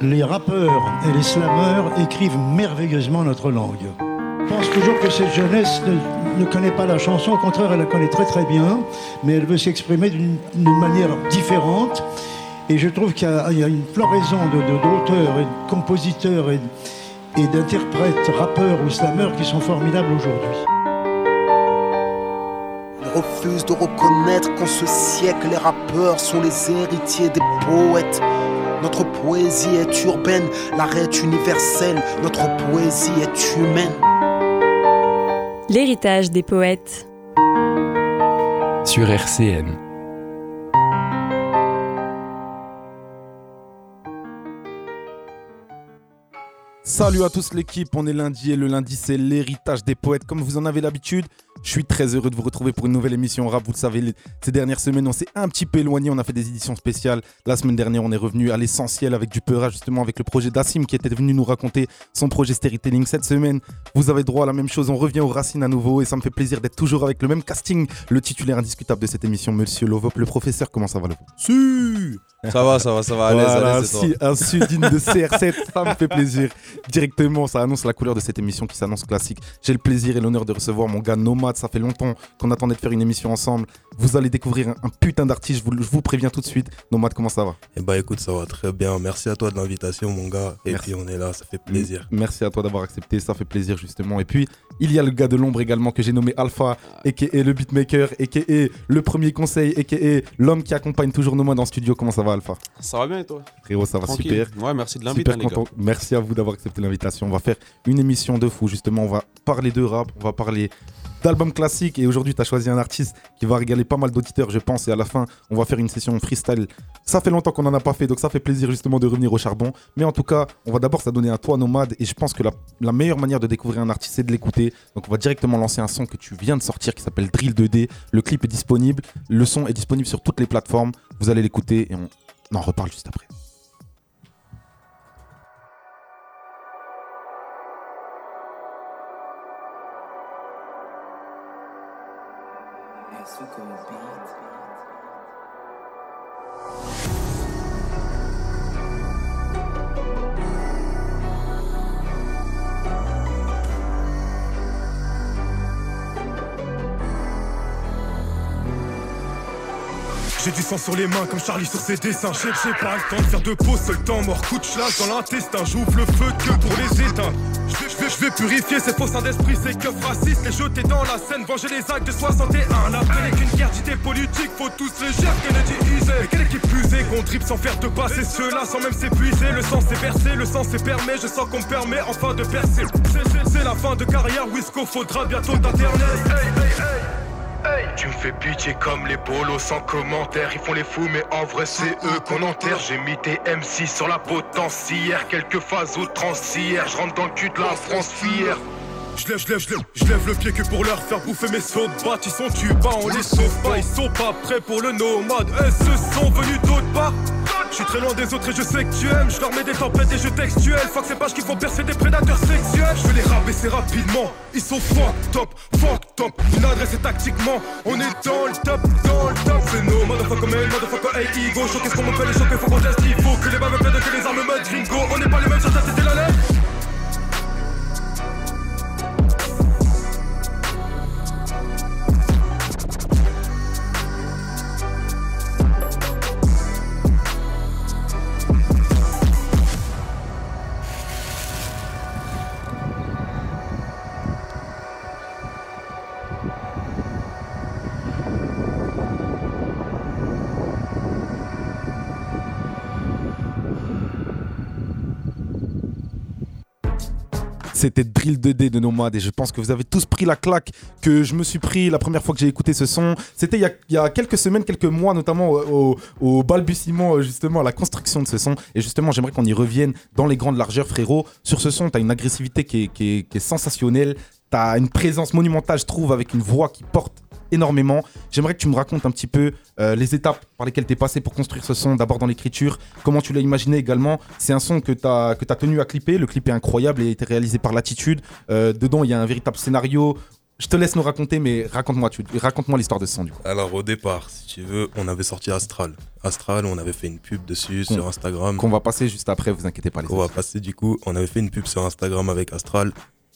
les rappeurs et les slammeurs écrivent merveilleusement notre langue. Je pense toujours que cette jeunesse ne, connaît pas la chanson, au contraire, elle la connaît très très bien, mais elle veut s'exprimer d'une manière différente. Et je trouve qu'il y, a une floraison d'auteurs et de compositeurs et, d'interprètes, rappeurs ou slammeurs qui sont formidables aujourd'hui. Ils refusent de reconnaître qu'en ce siècle, les rappeurs sont les héritiers des poètes. Notre poésie est urbaine, l'arrêt est universel, notre poésie est humaine. L'héritage des poètes. Sur RCN. Salut à tous l'équipe, on est lundi et le lundi c'est l'héritage des poètes. Comme vous en avez l'habitude, je suis très heureux de vous retrouver pour une nouvelle émission rap. Vous le savez, ces dernières semaines on s'est un petit peu éloigné, on a fait des éditions spéciales. La semaine dernière on est revenu à l'essentiel avec du Peura justement avec le projet d'Assim qui était venu nous raconter son projet storytelling. Cette semaine vous avez droit à la même chose, on revient aux racines à nouveau et ça me fait plaisir d'être toujours avec le même casting. Le titulaire indiscutable de cette émission, Monsieur Lovop, le professeur, comment ça va Lovop? Si Ça va, ça va, ça va, à l'aise, voilà, Un sud de CR7, ça me fait plaisir directement, ça annonce la couleur de cette émission qui s'annonce classique. J'ai le plaisir et l'honneur de recevoir mon gars Nomade. Ça fait longtemps qu'on attendait de faire une émission ensemble. Vous allez découvrir un, putain d'artiste, je vous, préviens tout de suite. Nomade, comment ça va? Eh bah écoute, ça va très bien. Merci à toi de l'invitation, mon gars. Et puis on est là, ça fait plaisir. Merci à toi d'avoir accepté, ça fait plaisir justement. Et puis, il y a le gars de l'ombre également que j'ai nommé Alpha, et qui est le beatmaker, et qui est le premier conseil, et qui est l'homme qui accompagne toujours Nomade en studio. Comment ça va, Alpha? Ça va bien et toi? Frérot, ça va super. Ouais, merci de l'invitation. Merci à vous d'avoir accepté l'invitation. On va faire une émission de fou. Justement, on va parler de rap, on va parler d'albums classiques. Et aujourd'hui, tu as choisi un artiste qui va régaler pas mal d'auditeurs, je pense. Et à la fin, on va faire une session freestyle. Ça fait longtemps qu'on n'en a pas fait, donc ça fait plaisir justement de revenir au charbon. Mais en tout cas, on va d'abord s'adonner à toi, Nomade. Et je pense que la, meilleure manière de découvrir un artiste, c'est de l'écouter. Donc on va directement lancer un son que tu viens de sortir qui s'appelle Drill 2D. Le clip est disponible. Le son est disponible sur toutes les plateformes. Vous allez l'écouter et on en reparle juste après. Sang sur les mains comme Charlie sur ses dessins. J'ai pas le temps de faire de pause, seul temps mort. Coup de chlasse dans l'intestin. J'ouvre le feu que pour les éteindre. Je vais, purifier ces faux seins d'esprit, ces keufs racistes, les jeter dans la scène, venger les actes de 61. Après qu'une guerre d'idées politiques, faut tous les gérer, Kennedy usé. Quelle équipe usée qu'on tripe sans faire de passer ceux-là sans même s'épuiser. Le sang s'est versé, le sang s'est permis, je sens qu'on me permet enfin de percer. C'est la fin de carrière, Wisco, faudra bientôt d'internet. Tu me fais pitié comme les bolos sans commentaire. Ils font les fous, mais en vrai, c'est eux qu'on enterre. J'ai mis tes MC sur la potentière. Quelques phases outrancières. Je rentre dans le cul de la France fière. Je lève, je lève, je lève, je lève le pied que pour leur faire bouffer mes sauts de Ils sont tu pas, on les sauve pas, ils sont pas prêts pour le nomade. Et ce sont venus d'autres parts. Je suis très loin des autres et je sais que tu aimes. Je leur mets des tempêtes et je textuels. Fuck ces pages qui font percer des prédateurs sexuels. Je vais les rabaisser rapidement. Ils sont fuck top, fuck top. Une adresse et tactiquement. On est dans le top, dans le top. C'est nos motherfucker mail, motherfucker hey ego. Choc, qu'est-ce qu'on fait les chocs, faut qu'on teste. Il faut que les balles me plaident, que les armes me gringo. On n'est pas les mêmes sur ta la lettre. C'était Drill 2D de Nomade et je pense que vous avez tous pris la claque que je me suis pris la première fois que j'ai écouté ce son. C'était il, y a quelques semaines, quelques mois notamment au, balbutiement justement à la construction de ce son. Et justement j'aimerais qu'on y revienne dans les grandes largeurs frérot. Sur ce son, tu as une agressivité qui est, qui est sensationnelle. Tu as une présence monumentale je trouve avec une voix qui porte énormément. J'aimerais que tu me racontes un petit peu euh, les étapes par lesquelles tu es passé pour construire ce son, d'abord dans l'écriture, comment tu l'as imaginé également. C'est un son que tu as, que as tenu à clipper, le clip est incroyable et a été réalisé par Latitude. Euh, dedans, il y a un véritable scénario Je te laisse nous raconter, mais raconte-moi raconte l'histoire de ce son du coup. Alors au départ, si tu veux, on avait sorti Astral. Astral, on avait fait une pub dessus sur Instagram. Qu'on va passer juste après, vous inquiétez pas les On va passer du coup, on avait fait une pub sur Instagram avec Astral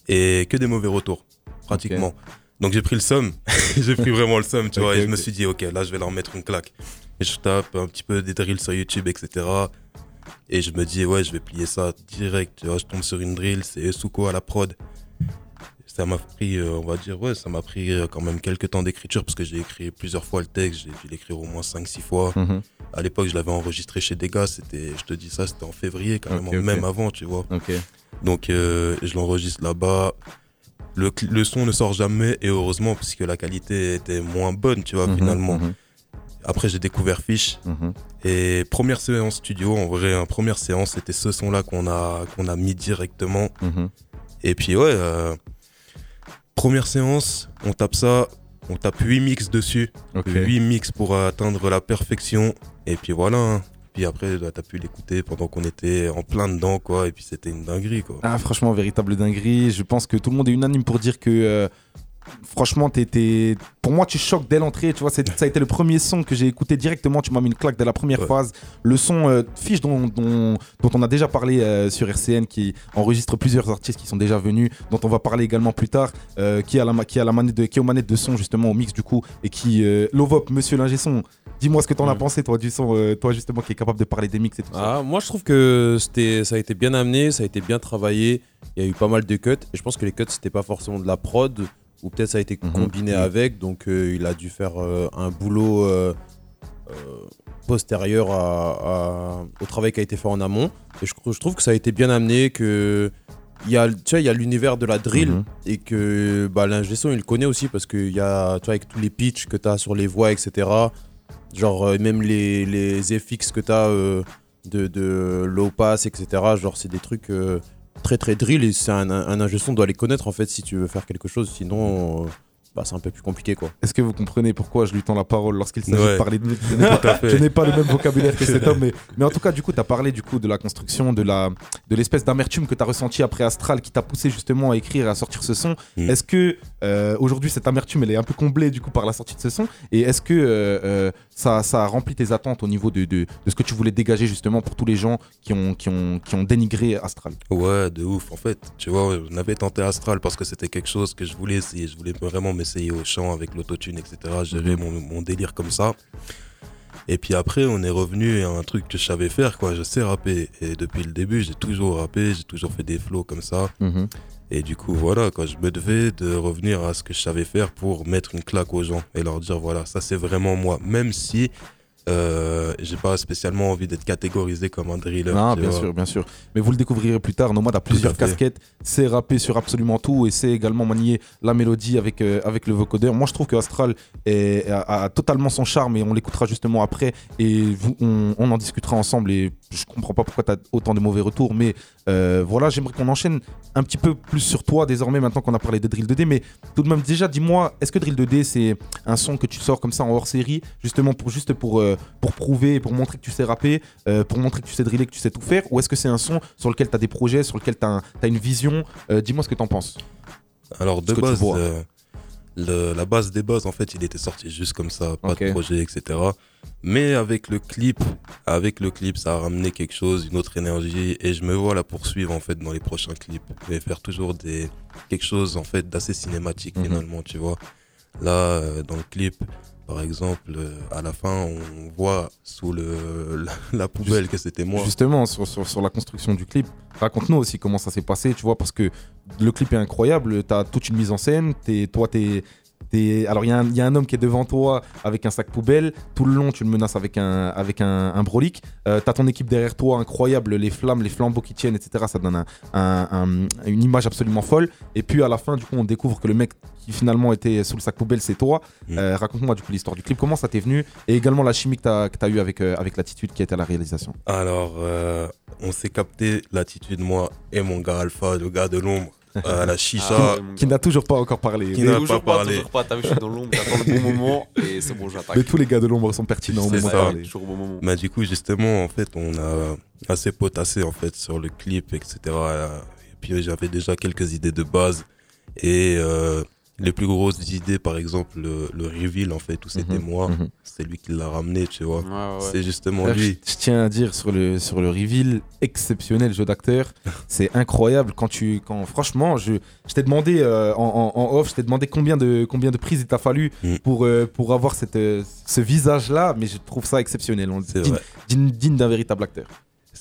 et que des mauvais retours, pratiquement. Donc j'ai pris le somme, j'ai pris vraiment le somme, tu vois, et je me suis dit, ok, là je vais leur mettre une claque. Et je tape un petit peu des drills sur YouTube, etc. Et je me dis, ouais, je vais plier ça direct, tu vois, je tombe sur une drill, c'est Suko à la prod ça m'a pris, euh, on va dire, ouais, ça m'a pris euh, quand même quelques temps d'écriture parce que j'ai écrit plusieurs fois le texte, j'ai dû l'écrire au moins 5-6 fois. Mhm. À l'époque, je l'avais enregistré chez des gars, c'était, je te dis ça, c'était en février carrément, même avant, tu vois. Donc, euh, je l'enregistre là-bas. Le, le, son ne sort jamais et heureusement parce que la qualité était moins bonne, tu vois, mhm, finalement. Mhm. Après, j'ai découvert Fish. Et première séance studio, en vrai, hein, première séance, c'était ce son-là qu'on a, qu'on a mis directement. Et puis, ouais, Première séance, on tape ça, on tape 8 mix dessus. 8 mix pour atteindre la perfection. Et puis voilà. Hein. Puis après, t'as pu l'écouter pendant qu'on était en plein dedans, quoi. Et puis c'était une dinguerie, quoi. Ah, franchement, véritable dinguerie. Je pense que tout le monde est unanime pour dire que euh, franchement, pour moi, tu choques dès l'entrée. Tu vois, ça a été le premier son que j'ai écouté directement. Tu m'as mis une claque dès la première phase. Le son euh, Fiche dont, dont, on a déjà parlé euh, sur RCN, qui enregistre plusieurs artistes qui sont déjà venus, dont on va parler également plus tard, euh, qui, a la, qui, a la manette de, qui est aux manettes de son justement au mix du coup, et qui Lovop, Monsieur l'ingé son. Dis-moi ce que t'en en as pensé, toi, du son, toi justement qui est capable de parler des mix et tout ça. Ah, moi, je trouve que ça a été bien amené, ça a été bien travaillé. Il y a eu pas mal de cuts. Et je pense que les cuts, c'était pas forcément de la prod ou peut-être ça a été mhm. combiné avec, donc euh, il a dû faire euh, un boulot euh, postérieur au travail qui a été fait en amont. Et je, trouve que ça a été bien amené, que il y a, tu il y a l'univers de la drill mhm. et que bah, l'ingé son, il le connaît aussi parce qu'il y a, tu vois, avec tous les pitchs que tu as sur les voix, etc. Genre, même les, les FX que tu as de, de low pass, etc. Genre, c'est des trucs très très drill et c'est un, un, ingé son doit les connaître en fait si tu veux faire quelque chose sinon euh, bah, c'est un peu plus compliqué quoi. Est-ce que vous comprenez pourquoi je lui tends la parole lorsqu'il s'agit de parler de lui? Je n'ai pas, le même vocabulaire que cet homme, mais, mais en tout cas, du coup, tu as parlé du coup de la construction, de la de l'espèce d'amertume que tu as ressenti après Astral qui t'a poussé justement à écrire et à sortir ce son. Mm. Est-ce que euh, aujourd'hui cette amertume elle est un peu comblée du coup par la sortie de ce son? Et est-ce que euh, euh, ça, ça a rempli tes attentes au niveau de, de, de, ce que tu voulais dégager justement pour tous les gens qui ont, qui ont, qui ont dénigré Astral Ouais, de ouf. En fait, tu vois, on avait tenté Astral parce que c'était quelque chose que je voulais essayer. Je voulais vraiment essayer au chant avec l'autotune, etc. Gérer mhm. mon, délire comme ça. Et puis après, on est revenu à un truc que je savais faire, quoi. Je sais rapper. Et depuis le début, j'ai toujours rappé, j'ai toujours fait des flows comme ça. Mhm. Et du coup, voilà, quand je me devais de revenir à ce que je savais faire pour mettre une claque aux gens et leur dire, voilà, ça c'est vraiment moi. Même si euh, j'ai pas spécialement envie d'être catégorisé comme un driller. Ah, bien sûr, bien sûr. Mais vous le découvrirez plus tard. Nomad a plusieurs casquettes. C'est rapper sur absolument tout et c'est également manier la mélodie avec, euh, avec le vocodeur. Moi, je trouve que Astral est, a, totalement son charme et on l'écoutera justement après et vous, on, on, en discutera ensemble. Et je comprends pas pourquoi tu as autant de mauvais retours, mais euh, voilà, j'aimerais qu'on enchaîne un petit peu plus sur toi désormais, maintenant qu'on a parlé de Drill 2D. Mais tout de même, déjà, dis-moi, est-ce que Drill 2D, c'est un son que tu sors comme ça en hors série, justement pour, juste pour, euh, pour prouver, pour montrer que tu sais rapper, euh, pour montrer que tu sais driller, que tu sais tout faire Ou est-ce que c'est un son sur lequel tu as des projets, sur lequel tu as, une vision Dis-moi ce que tu en penses. Alors, de base, la base des bases, en fait, il était sorti juste comme ça, pas de projet, etc. Mais avec le clip, avec le clip, ça a ramené quelque chose, une autre énergie, et je me vois la poursuivre en fait dans les prochains clips, et faire toujours des quelque chose en fait d'assez cinématique mhm. finalement, tu vois. Là, euh, dans le clip, par exemple, euh, à la fin, on voit sous le, la, poubelle que c'était moi. Justement, sur, la construction du clip, raconte-nous aussi comment ça s'est passé, tu vois, parce que le clip est incroyable, tu as toute une mise en scène, es, toi, tu alors, il y, a un homme qui est devant toi avec un sac poubelle. Tout le long, tu le menaces avec un, avec un, brolic. Euh, tu as ton équipe derrière toi, incroyable. Les flammes, les flambeaux qui tiennent, etc. Ça donne une image absolument folle. Et puis, à la fin, du coup, on découvre que le mec qui finalement était sous le sac poubelle, c'est toi. Mm. Euh, raconte-moi, du coup, l'histoire du clip. Comment ça t'est venu? Et également la chimie que tu as, eu avec, euh, avec l'attitude qui était à la réalisation. Alors, on s'est capté l'attitude, moi et mon gars Alpha, le gars de l'ombre à la chicha. Ah, qui n'a toujours pas encore parlé. Qui n'a pas parlé. Toujours pas, t'as vu, je suis dans l'ombre, j'attends le bon moment et c'est bon, j'attaque. Mais tous les gars de l'ombre sont pertinents au moment ça, Toujours au bon moment. Mais du coup, justement, en fait, on a assez potassé en fait sur le clip, etc. Et puis j'avais déjà quelques idées de base et euh, les plus grosses idées, par exemple, le, le reveal, en fait, où c'était Mhm, moi, mhm. c'est lui qui l'a ramené, tu vois. Ouais. C'est justement lui. Je, je tiens à dire sur le, sur le reveal, exceptionnel jeu d'acteur. C'est incroyable quand tu. Quand, franchement, je, je t'ai demandé euh, en, en- en off, je t'ai demandé combien de, combien de prises il t'a fallu Mm. pour, euh, pour avoir cette, euh, ce visage-là, mais je trouve ça exceptionnel. On- digne- digne d'un véritable acteur.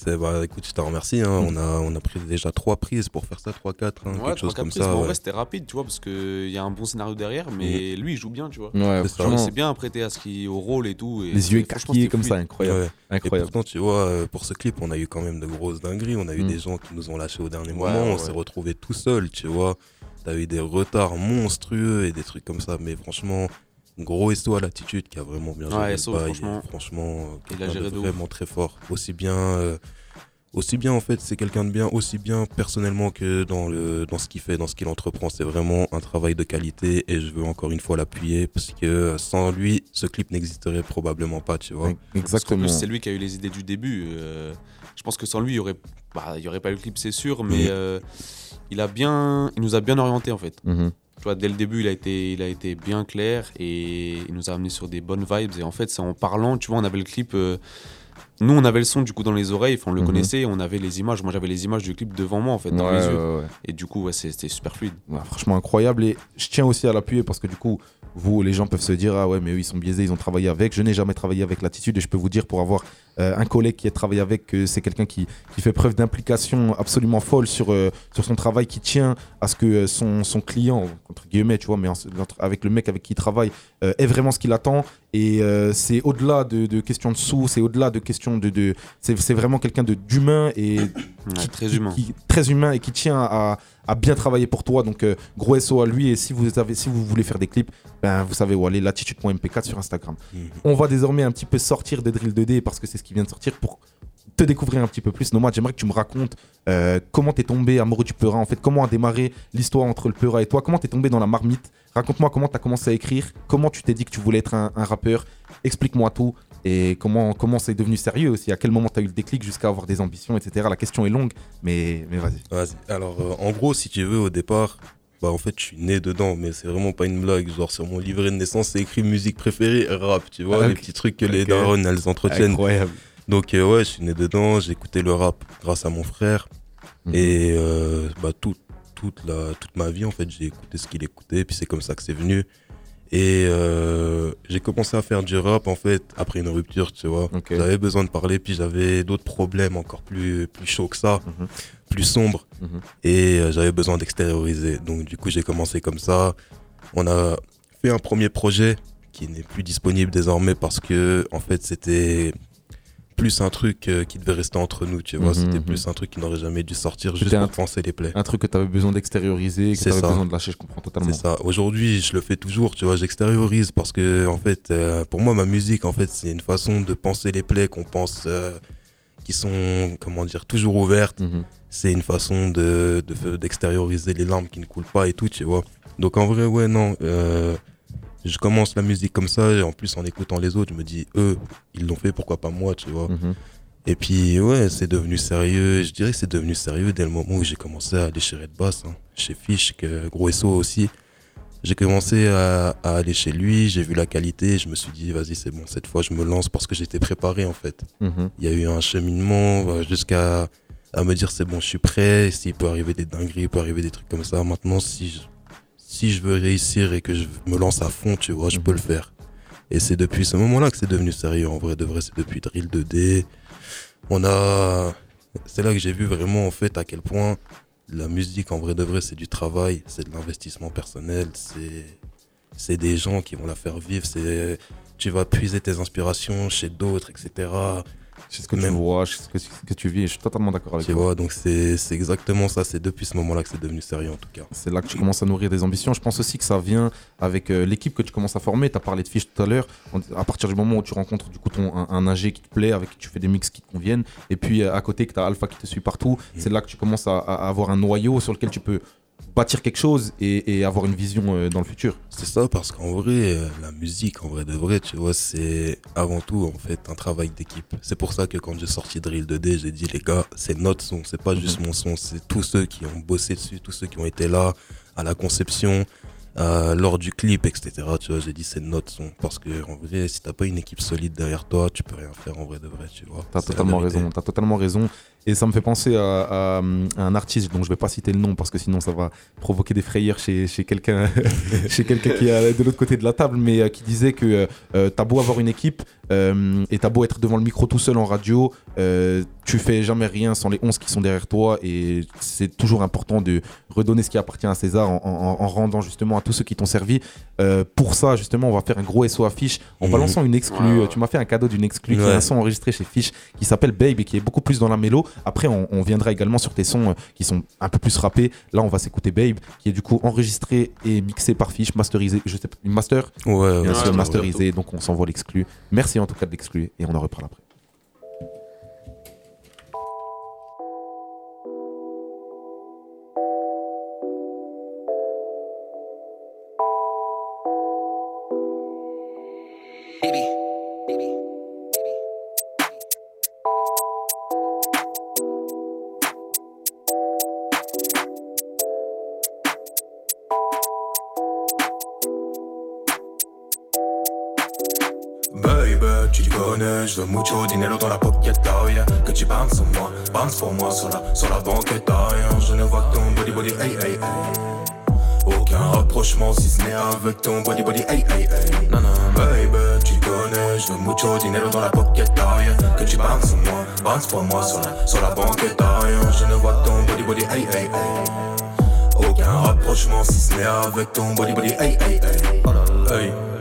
C'est, bah, écoute, je te remercie. hein. Mm. On, a, on a pris déjà trois prises pour faire ça, trois, quatre, hein, Ouais, quelque chose comme prises, ça. mais en ouais. vrai, c'était rapide, tu vois, parce qu'il y a un bon scénario derrière, mais lui, il joue bien, tu vois. Ouais, C'est bien prêté à ce qui, au rôle et tout. et les yeux écarquillés comme ça, incroyable. Ouais. Et pourtant, tu vois, euh, pour ce clip, on a eu quand même de grosses dingueries. On a eu Mm. des gens qui nous ont lâchés au dernier Ouais, moment. ouais, on s'est retrouvés tout seuls, tu vois. T'as eu des retards monstrueux et des trucs comme ça. Mais franchement, gros SO à l'attitude qui a vraiment bien géré Ouais, le SO, bail. franchement. franchement euh, Il a géré de de ouf. vraiment très fort. Aussi bien, euh, aussi bien en fait, c'est quelqu'un de bien, aussi bien personnellement que dans, le, dans ce qu'il fait, dans ce qu'il entreprend. C'est vraiment un travail de qualité et je veux encore une fois l'appuyer parce que euh, sans lui, ce clip n'existerait probablement pas, tu vois. Exactement. c'est lui qui a eu les idées du début. euh, je pense que sans lui, il y aurait, bah, il y aurait pas eu le clip, c'est sûr, mais euh, il a bien, il nous a bien orienté en fait. Mhm. Tu vois, dès le début, il a été, il a été bien clair et il nous a amené sur des bonnes vibes. Et en fait, c'est en parlant, tu vois, on avait le clip. euh, nous, on avait le son du coup dans les oreilles, enfin, on le Mhm. connaissait, on avait les images. Moi, j'avais les images du clip devant moi en fait, dans Ouais, les yeux. ouais, ouais. Et du coup, c'était super fluide. Franchement incroyable et je tiens aussi à l'appuyer parce que du coup vous les gens peuvent se dire ah ouais mais eux ils sont biaisés ils ont travaillé avec je n'ai jamais travaillé avec l'attitude et je peux vous dire pour avoir euh, un collègue qui a travaillé avec que c'est quelqu'un qui, qui fait preuve d'implication absolument folle sur, euh, sur son travail qui tient à ce que euh, son, son client entre guillemets tu vois mais en- entre- avec le mec avec qui il travaille euh, est vraiment ce qu'il attend et euh, c'est au-delà de, de questions de sous c'est au-delà de questions de, de c'est c'est vraiment quelqu'un de d'humain et Ouais, très qui- humain. qui- très humain et qui tient à, à bien travailler pour toi. Donc, euh, gros SO à lui. Et si vous, avez, si vous voulez faire des clips, ben, vous savez où aller, latitude.mp4 sur Instagram. Mhm. On va désormais un petit peu sortir de Drill 2D parce que c'est qui vient de sortir pour te découvrir un petit peu plus. Nomad, j'aimerais que tu me racontes euh, comment t'es tombé amoureux du Peura, en fait, comment a démarré l'histoire entre le Peura et toi, comment t'es tombé dans la marmite? Raconte-moi comment t'as commencé à écrire, comment tu t'es dit que tu voulais être un, un rappeur? Explique-moi tout et comment comment c'est devenu sérieux aussi? À quel moment t'as eu le déclic jusqu'à avoir des ambitions, etc. La question est longue, mais, mais vas-y. Vas-y. Alors, euh, en gros, si tu veux, au départ, bah en fait, je suis né dedans, mais c'est vraiment pas une blague. Genre, sur mon livret de naissance, c'est écrit musique préférée, rap, tu vois, Ah, les petits trucs que les darons, elles entretiennent. Incroyable. Donc, euh, ouais, je suis né dedans, j'ai écouté le rap grâce à mon frère. Mhm. Et euh, bah, tout, toute, la, toute ma vie, en fait, j'ai écouté ce qu'il écoutait, puis c'est comme ça que c'est venu. Et euh, j'ai commencé à faire du rap, en fait, après une rupture, tu vois. J'avais besoin de parler, puis j'avais d'autres problèmes encore plus, plus chauds que ça, Mhm. Plus sombres. Mhm. Et euh, j'avais besoin d'extérioriser. Donc, du coup, j'ai commencé comme ça. On a fait un premier projet qui n'est plus disponible désormais parce que, en fait, c'était plus un truc euh, qui devait rester entre nous, tu vois. Mhm, C'était mhm. plus un truc qui n'aurait jamais dû sortir juste pour penser les plaies. Un truc que tu avais besoin d'extérioriser, que tu avais ça. besoin de lâcher, je comprends totalement. C'est ça. Aujourd'hui, je le fais toujours, tu vois, j'extériorise parce que, en fait, euh, pour moi, ma musique, en fait, c'est une façon de penser les plaies qu'on pense, euh, qui sont, comment dire, toujours ouvertes. Mhm. C'est une façon de, de- d'extérioriser les larmes qui ne coulent pas et tout, tu vois. Donc, en vrai, ouais, non, euh, je commence la musique comme ça, et en plus, en écoutant les autres, je me dis, eux, ils l'ont fait, pourquoi pas moi, tu vois. Mhm. Et puis, ouais, c'est devenu sérieux. Je dirais que c'est devenu sérieux dès le moment où j'ai commencé à déchirer de basse. hein. Chez Fish, que gros SO aussi. J'ai commencé à, à aller chez lui, j'ai vu la qualité, je me suis dit, vas-y, c'est bon, cette fois, je me lance parce que j'étais préparé, en fait. Mhm. Il y a eu un cheminement euh, jusqu'à à me dire, c'est bon, je suis prêt. S'il peut arriver des dingueries, il peut arriver des trucs comme ça. Maintenant, si je, si je veux réussir et que je me lance à fond, tu vois, je peux le faire. Et c'est depuis ce moment-là que c'est devenu sérieux. En vrai, de vrai, c'est depuis Drill 2D. On a. C'est là que j'ai vu vraiment, en fait, à quel point la musique, en vrai de vrai, c'est du travail, c'est de l'investissement personnel, c'est. C'est des gens qui vont la faire vivre, c'est. Tu vas puiser tes inspirations chez d'autres, etc. Je sais ce que Même- tu vois, je sais ce que, ce que tu vis, et je suis totalement d'accord avec Tu toi. vois, donc c'est c'est exactement ça. C'est depuis ce moment-là que c'est devenu sérieux, en tout cas. C'est là que tu commences à nourrir des ambitions. Je pense aussi que ça vient avec euh, l'équipe que tu commences à former. Tu as parlé de Fish tout à l'heure. À partir du moment où tu rencontres du coup ton, un, un qui te plaît, avec qui tu fais des mix qui te conviennent, et puis euh, à côté que tu as Alpha qui te suit partout, c'est là que tu commences à, à avoir un noyau sur lequel tu peux bâtir quelque chose et, et avoir une vision euh, dans le futur. C'est ça, parce qu'en vrai, euh, la musique, en vrai de vrai, tu vois, c'est avant tout, en fait, un travail d'équipe. C'est pour ça que quand j'ai sorti Drill 2D, j'ai dit, les gars, c'est notre son, c'est pas juste mon son, c'est tous ceux qui ont bossé dessus, tous ceux qui ont été là à la conception. euh, lors du clip, etc. Tu vois, j'ai dit c'est notre son. Parce que en vrai, si t'as pas une équipe solide derrière toi, tu peux rien faire en vrai de vrai, tu vois. T'as totalement raison. T'as totalement raison. Et ça me fait penser à, un artiste dont je vais pas citer le nom parce que sinon ça va provoquer des frayeurs chez, quelqu'un chez qui est de l'autre côté de la table, mais euh, qui disait que euh, t'as beau avoir une équipe euh, et t'as beau être devant le micro tout seul en radio, euh, tu fais jamais rien sans les 11 qui sont derrière toi et c'est toujours important de redonner ce qui appartient à César en, en- en rendant justement à tous ceux qui t'ont servi. Euh, pour ça, justement, on va faire un gros SO à Fiche en Mhm. balançant une exclue. Tu m'as fait un cadeau d'une exclue qui est un son enregistré chez Fiche qui s'appelle Babe et qui est beaucoup plus dans la mélo. Après, on, on viendra également sur tes sons euh, qui sont un peu plus rappés. Là, on va s'écouter Babe, qui est du coup enregistré et mixé par Fiche, masterisé. Je sais pas, une master? Ouais, ouais, Bien ouais, sûr, ouais, masterisé. Donc, on s'envoie l'exclu. Merci en tout cas de l'exclu et on en reparle après. Je veux mucho dinero dans la pocket, yeah Que tu bounces sur moi, bounce pour moi sur la, sur la banquette, yeah Je ne vois ton body body, hey hey hey. Aucun rapprochement si ce n'est avec ton body body, hey hey hey. Non non, baby, tu connais, je veux mucho dinero dans la pocket, yeah Que tu bounces sur moi, bounce pour moi sur la, sur la banquette, yeah Je ne vois ton body body, hey hey hey. Aucun rapprochement si ce n'est avec ton body body hey hey hey. Oh. Hey.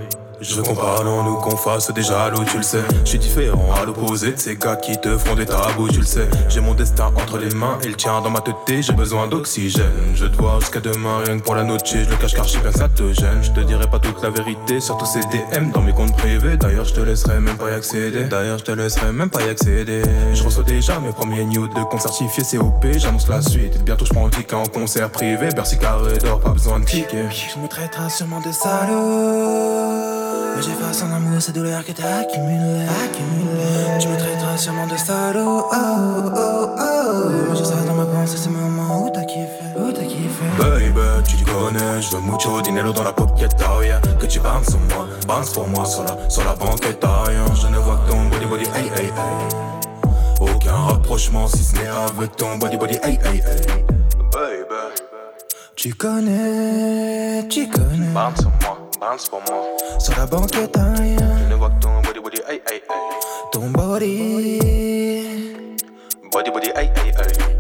Je veux qu'on parle en nous, qu'on fasse des jaloux, tu le sais. Je suis différent à l'opposé de ces gars qui te font des tabous, tu le sais. J'ai mon destin entre les mains et le tien dans ma tête, j'ai besoin d'oxygène. Je te vois jusqu'à demain, rien que pour la note, je le cache car je sais bien que ça te gêne. Je te dirai pas toute la vérité, surtout ces DM dans mes comptes privés. D'ailleurs, je te laisserai même pas y accéder. D'ailleurs, je te laisserai même pas y accéder. Je reçois déjà mes premiers news de compte certifié COP, j'annonce la suite. Bientôt, je prends le ticket en concert privé. Bercy carré d'or, pas besoin de ticket. Je me traiterai sûrement de salaud. J'efface en amour ces douleurs que t'as accumulées. Je me traiterai sûrement de salaud. Oh, oh, oh. Mais je serai dans ma pensée ces moments où t'as kiffé. Où t'as kiffé. Baby, tu te connais, je veux mucho dinero dans la pocket, oh yeah Que tu bounces sur moi, bounce pour moi sur la, sur la banquette, oh yeah Je ne vois que ton body body, hey hey hey Aucun rapprochement si ce n'est avec ton body body, hey hey hey Baby, Tu connais, tu connais. bounce sur moi, bounce pour moi Sur la banquette, hein, Je ne vois que ton body body, hey hey hey ton body. Body body, hey hey hey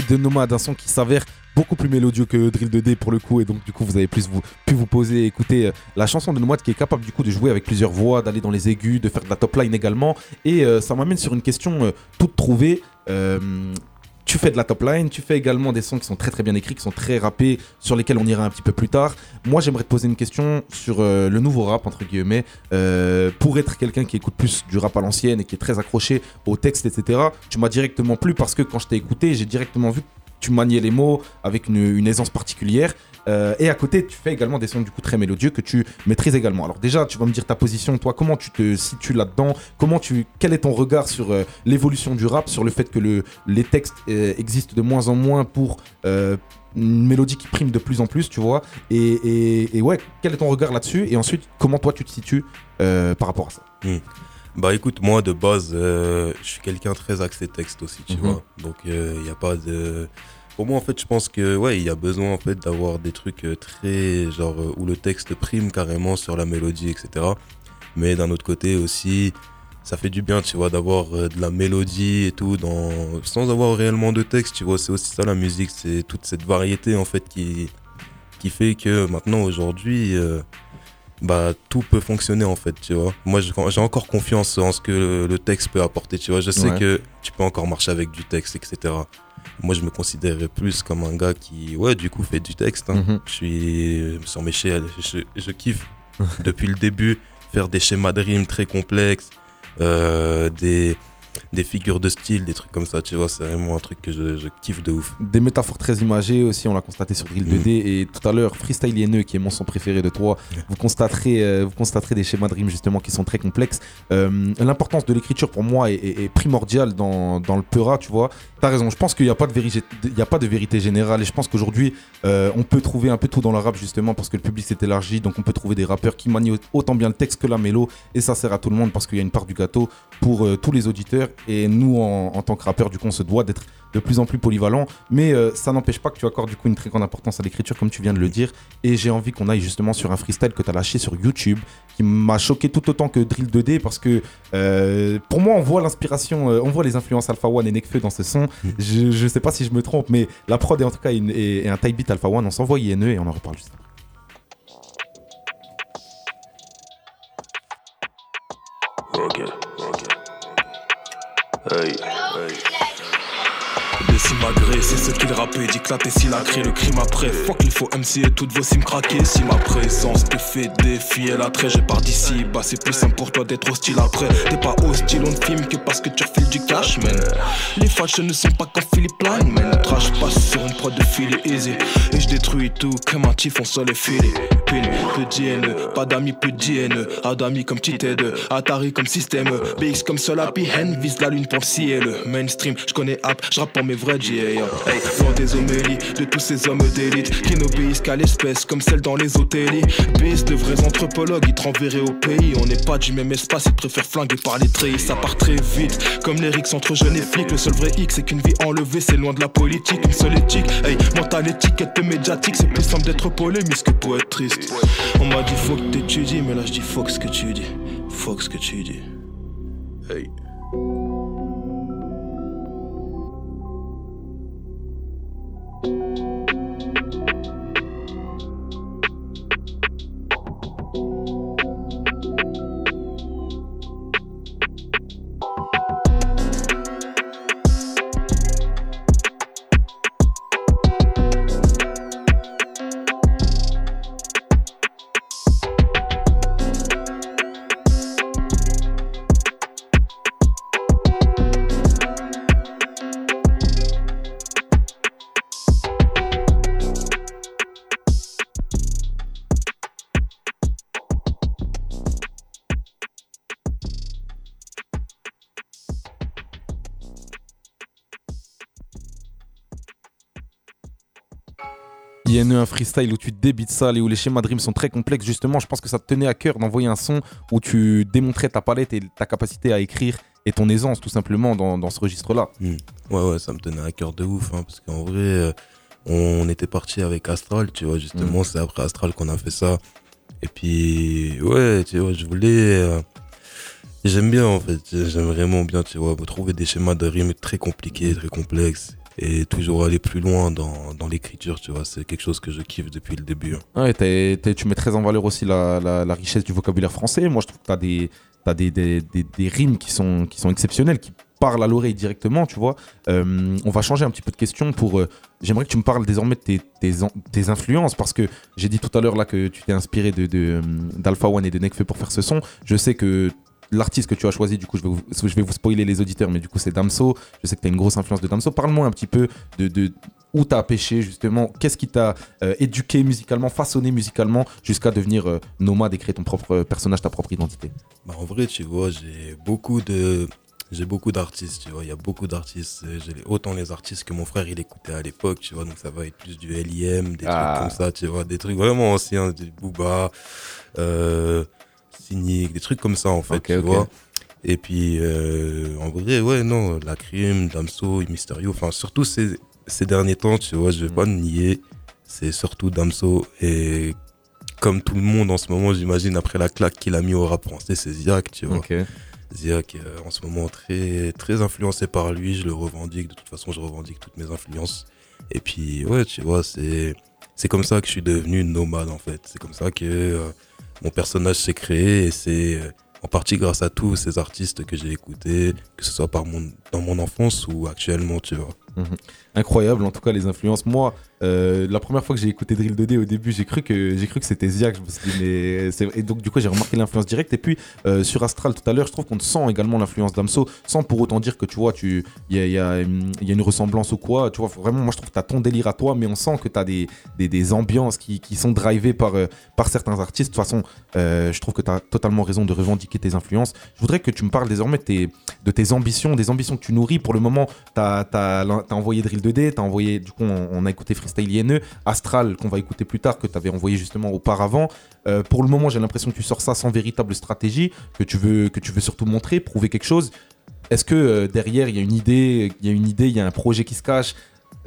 De Nomad, un son qui s'avère beaucoup plus mélodieux que Drill 2D pour le coup et donc du coup vous avez plus vous, pu vous poser et écouter euh, la chanson de Nomad qui est capable du coup de jouer avec plusieurs voix, d'aller dans les aigus, de faire de la top line également et euh, ça m'amène sur une question euh, toute trouvée. Tu fais de la top line, tu fais également des sons qui sont très très bien écrits, qui sont très rappés, sur lesquels on ira un petit peu plus tard. Moi j'aimerais te poser une question sur euh, le nouveau rap entre guillemets. Euh, pour être quelqu'un qui écoute plus du rap à l'ancienne et qui est très accroché au texte, etc. Tu m'as directement plu parce que quand je t'ai écouté, j'ai directement vu que tu maniais les mots avec une aisance particulière. Euh, et à côté, tu fais également des sons du coup très mélodieux que tu maîtrises également. Alors déjà, tu vas me dire ta position, toi, comment tu te situes là-dedans? Comment tu, quel est ton regard sur euh, l'évolution du rap, sur le fait que le, les textes euh, existent de moins en moins pour une mélodie qui prime de plus en plus, tu vois? Et, et- et ouais, quel est ton regard là-dessus? Et ensuite, comment toi tu te situes par rapport à ça? Bah écoute, moi de base, je suis quelqu'un très axé texte aussi, tu Mhm. vois? Donc il n'y a pas de. Pour moi, en fait, je pense que ouais, il y a besoin en fait d'avoir des trucs euh, très genre euh, où le texte prime carrément sur la mélodie, etc. Mais d'un autre côté aussi, ça fait du bien, tu vois, d'avoir euh, de la mélodie et tout, dans... sans avoir réellement de texte, tu vois. C'est aussi ça la musique, c'est toute cette variété en fait qui, qui fait que maintenant, aujourd'hui, euh, bah, tout peut fonctionner en fait, tu vois. Moi, j'ai j'ai encore confiance en ce que le, le texte peut apporter, tu vois. Je sais Ouais. que tu peux encore marcher avec du texte, etc. Moi, je me considérais plus comme un gars qui, ouais, du coup, fait du texte. hein. Mhm. Je suis sans mécher, je, je kiffe depuis le début, faire des schémas de rimes très complexes, euh, des, des figures de style, des trucs comme ça, tu vois, c'est vraiment un truc que je, je kiffe de ouf. Des métaphores très imagées aussi, on l'a constaté sur Drill 2D. Et tout à l'heure, Freestyle Yenneux, qui est mon son préféré de toi, vous constaterez, euh, vous constaterez des schémas de rimes justement qui sont très complexes. Euh, L'importance de l'écriture pour moi est, est- est primordiale dans, dans le Peura, tu vois. T'as raison, je pense qu'il n'y a, pas de vérité- il y a pas de vérité générale. Et je pense qu'aujourd'hui, euh, on peut trouver un peu tout dans le rap justement parce que le public s'est élargi. Donc on peut trouver des rappeurs qui manient autant bien le texte que la mélo. Et ça sert à tout le monde parce qu'il y a une part du gâteau pour tous les auditeurs. Et nous, en, en tant que rappeurs, du coup, on se doit d'être de plus en plus polyvalent. Mais euh, ça n'empêche pas que tu accordes du coup une très grande importance à l'écriture, comme tu viens de le dire. Et j'ai envie qu'on aille justement sur un freestyle que tu as lâché sur YouTube, qui m'a choqué tout autant que Drill 2D, parce que euh, pour moi, on voit l'inspiration, euh, on voit les influences Alpha One et Nekfeu dans ce son. Je, je sais pas si je me trompe, mais la prod est en tout cas une- est- est un type beat Alpha One. On s'envoie INE et on en reparle juste après. Hey, Décimagré, c'est ce qu'il rappait, dit clapé s'il a créé le crime après. Fuck, il faut MC et toutes vos sims craquer. Si ma présence te fait défier l'attrait, je pars d'ici. Bah, c'est plus simple pour toi d'être hostile après. T'es pas hostile, on filme que parce que tu refiles du cash, man. Les fâches ne sont pas comme Philippe Line, man. Trash passe sur une prod de filet easy. Et je détruis tout comme un tif, on se les. Pile, peu d'INE, pas d'amis, peu d'INE. A d'amis comme petite Atari comme système. BX comme seul happy hand, vise la lune pour le ciel. Mainstream, je connais app, je pour mes vrais GA. Hey, des homélies de tous ces hommes d'élite qui n'obéissent qu'à l'espèce comme celle dans les hôteliers. Bis de vrais anthropologues, ils te renverraient au pays. On n'est pas du même espace, ils préfèrent flinguer par les treillis. Ça part très vite, comme les rixes entre jeunes et flics. Le seul vrai X, c'est qu'une vie enlevée, c'est loin de la politique. Une seule éthique, hey, mental étiquette médiatique, c'est plus simple d'être polémiste que pour être triste. On m'a dit faut que t'étudies, mais là je dis fuck ce que tu dis. Fuck ce que tu dis. Hey. Un freestyle où tu débites ça et où les schémas de rimes sont très complexes, justement, je pense que ça te tenait à cœur d'envoyer un son où tu démontrais ta palette et ta capacité à écrire et ton aisance, tout simplement, dans, dans ce registre-là. Hmm. Ouais, ouais, ça me tenait à cœur de ouf, hein, parce qu'en vrai, euh, on était parti avec Astral, tu vois, justement, Mm. c'est après Astral qu'on a fait ça. Et puis, ouais, tu vois, je voulais. euh, J'aime bien, en fait, j'aime vraiment bien, tu vois, trouver des schémas de rimes très compliqués, très complexes, et toujours aller plus loin dans, dans l'écriture, tu vois, c'est quelque chose que je kiffe depuis le début. hein. Ouais, tu mets très en valeur aussi la, la- richesse du vocabulaire français. Moi, je trouve que tu as, des, t'as des, des, des- rimes qui sont, qui sont exceptionnelles, qui parlent à l'oreille directement, tu vois. Euh, on va changer un petit peu de question pour... euh, J'aimerais que tu me parles désormais de tes, tes, en- tes influences, parce que j'ai dit tout à l'heure là que tu t'es inspiré de, euh, d'Alpha One et de Nekfeu pour faire ce son. Je sais que l'artiste que tu as choisi, du coup, je vais, vous, je vais vous spoiler les auditeurs, mais du coup, c'est Damso. Je sais que tu as une grosse influence de Damso. Parle-moi un petit peu de, de où tu as pêché, justement. Qu'est-ce qui t'a euh, éduqué musicalement, façonné musicalement, jusqu'à devenir euh, nomade et créer ton propre personnage, ta propre identité? Bah, en vrai, tu vois, j'ai beaucoup de. J'ai beaucoup d'artistes, tu vois. Il y a beaucoup d'artistes. euh, J'ai autant les artistes que mon frère il écoutait à l'époque, tu vois. Donc ça va être plus du LIM, des Ah. trucs comme ça, tu vois. Des trucs vraiment anciens, du Booba, euh, Cynic, des trucs comme ça en fait, tu vois. Et puis, euh, en vrai, ouais, non, la crime, Damso, Mysterio, enfin, surtout ces, ces derniers temps, tu vois, je vais pas le nier, c'est surtout Damso. Et comme tout le monde en ce moment, j'imagine, après la claque qu'il a mis au rap français, c'est Ziak, tu vois. Ok. Ziak, euh, en ce moment, très, très influencé par lui, je le revendique, de toute façon, je revendique toutes mes influences. Et puis, ouais, tu vois, c'est, c'est comme ça que je suis devenu nomade, en fait. C'est comme ça que euh, mon personnage s'est créé et c'est euh, en partie grâce à tous ces artistes que j'ai écoutés, que ce soit par mon, dans mon enfance ou actuellement, tu vois. Mhm. Incroyable, en tout cas, les influences. Moi, euh, la première fois que j'ai écouté Drill 2D au début, j'ai cru que j'ai cru que c'était Ziak. Mais et donc du coup j'ai remarqué l'influence directe. Et puis euh, sur Astral tout à l'heure, je trouve qu'on sent également l'influence d'Amso, sans pour autant dire que tu vois, tu il y a, y y a une ressemblance ou quoi. Tu vois, vraiment, moi je trouve que t'as ton délire à toi, mais on sent que t'as des, des, des ambiances qui, qui sont drivées par euh, par certains artistes. De toute façon, je trouve que t'as totalement raison de revendiquer tes influences. Je voudrais que tu me parles désormais de tes, de tes ambitions, des ambitions tu nourris. Pour le moment, t'as as, envoyé Drill 2D, t'as envoyé, du coup, on, on a écouté Freestyle INE. Astral qu'on va écouter plus tard, que tu avais envoyé justement auparavant. Euh, pour le moment, j'ai l'impression que tu sors ça sans véritable stratégie, que tu veux, que tu veux surtout montrer, prouver quelque chose. Est-ce que euh, derrière, il y a une idée, il y a une idée, il y a un projet qui se cache?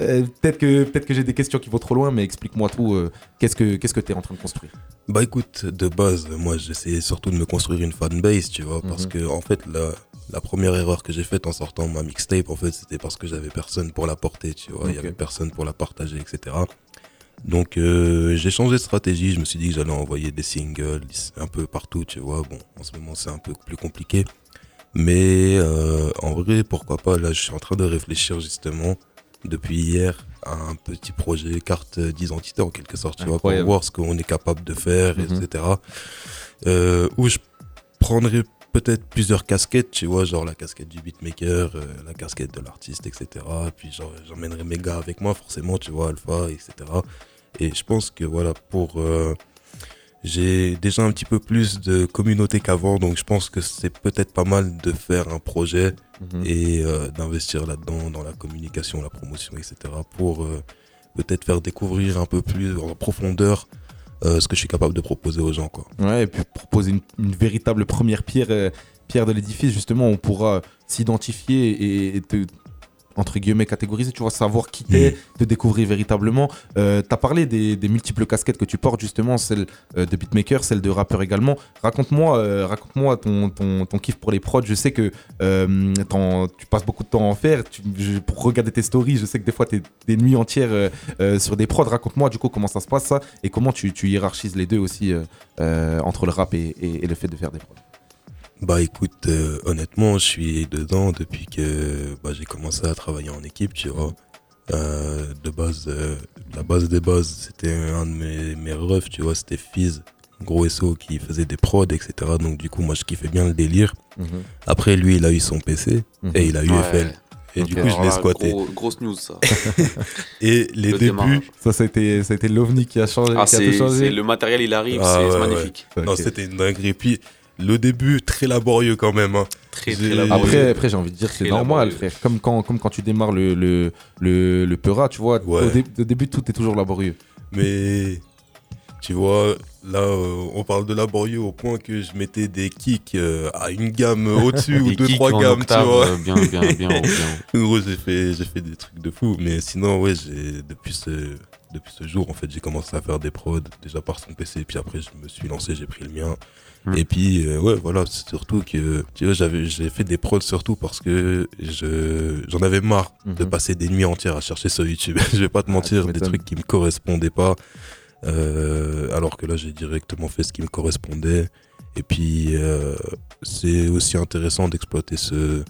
Euh, Peut-être que, peut que j'ai des questions qui vont trop loin, mais explique-moi tout. euh, qu'est-ce que qu'est-ce que tu es en train de construire? Bah écoute, de base, moi j'essayais surtout de me construire une fanbase, tu vois, parce Mhm. que en fait, la, la première erreur que j'ai faite en sortant ma mixtape, en fait, c'était parce que j'avais personne pour la porter, tu vois, il y Ok. avait personne pour la partager, etc. Donc euh, j'ai changé de stratégie, je me suis dit que j'allais envoyer des singles un peu partout, tu vois. Bon, en ce moment c'est un peu plus compliqué. Mais euh, en vrai, pourquoi pas, là je suis en train de réfléchir justement depuis hier à un petit projet carte d'identité en quelque sorte, tu vois, pour voir ce qu'on est capable de faire, Mhm. etc. Euh, où je prendrais peut-être plusieurs casquettes, tu vois, genre la casquette du beatmaker, euh, la casquette de l'artiste, etc. Et puis genre, j'emmènerai mes gars avec moi, forcément, tu vois, Alpha, etc. Et je pense que voilà, pour... euh, j'ai déjà un petit peu plus de communauté qu'avant, donc je pense que c'est peut-être pas mal de faire un projet Mhm. et euh, d'investir là-dedans, dans la communication, la promotion, etc. pour peut-être faire découvrir un peu plus en profondeur euh, ce que je suis capable de proposer aux gens, quoi. Ouais, et puis proposer une, véritable première pierre, euh, pierre de l'édifice, justement, on pourra s'identifier et, et te entre guillemets catégoriser, tu vois, savoir qui t'es, te découvrir véritablement. Euh, T'as parlé des, des multiples casquettes que tu portes, justement, celle euh, de beatmaker, celle de rappeur également. Raconte-moi euh, raconte-moi ton, ton, ton kiff pour les prods. Je sais que euh, tu passes beaucoup de temps à en faire. Tu- je- pour regarder tes stories, je sais que des fois, tu es des nuits entières sur des prods. Raconte-moi, du coup, comment ça se passe, ça, et comment tu, tu hiérarchises les deux aussi entre le rap et, et- et le fait de faire des prods. Bah écoute, euh, honnêtement, je suis dedans depuis que bah, j'ai commencé à travailler en équipe, tu vois. Euh, de base, euh, la base des bases, c'était un de mes, mes refs, tu vois, c'était Fizz, gros SO qui faisait des prods, etc. Donc du coup, moi, je kiffais bien le délire. Après, lui, il a eu son PC et il a eu Ouais. FL. Et du coup, je l'ai squatté. gros- grosse news, ça. et les Le débuts. démarrage. Ça, ça a été, ça a été l'OVNI qui a changé. Ah, qui a tout c'est le matériel, il arrive, Ah, c'est ouais, c'est ouais. magnifique. Non, c'était une dinguerie. Puis le début, très laborieux quand même. hein. Très, très laborieux. Après, après j'ai envie de dire que c'est normal, laborieux. frère. Comme quand, comme quand tu démarres le, le, le, le Peura, tu vois, Ouais. au, dé- au début, tout est toujours laborieux. Mais tu vois, là, euh, on parle de laborieux au point que je mettais des kicks euh, à une gamme au-dessus ou deux, trois gammes, octave, tu vois. euh, bien, bien, bien bien. En gros, j'ai fait, j'ai fait des trucs de fou. Mais sinon, ouais, j'ai, depuis ce, depuis ce jour, en fait, j'ai commencé à faire des prods, déjà par son PC. Puis après, je me suis lancé, j'ai pris le mien. Hmm. Et puis, euh, ouais, voilà, c'est surtout que, tu vois, j'avais, j'ai fait des prods surtout parce que je, j'en avais marre de Mhm. passer des nuits entières à chercher sur YouTube. je vais pas te Ah, mentir, des trucs qui me correspondaient pas. Euh, alors que là, j'ai directement fait ce qui me correspondait. Et puis, euh, c'est aussi intéressant d'exploiter ce,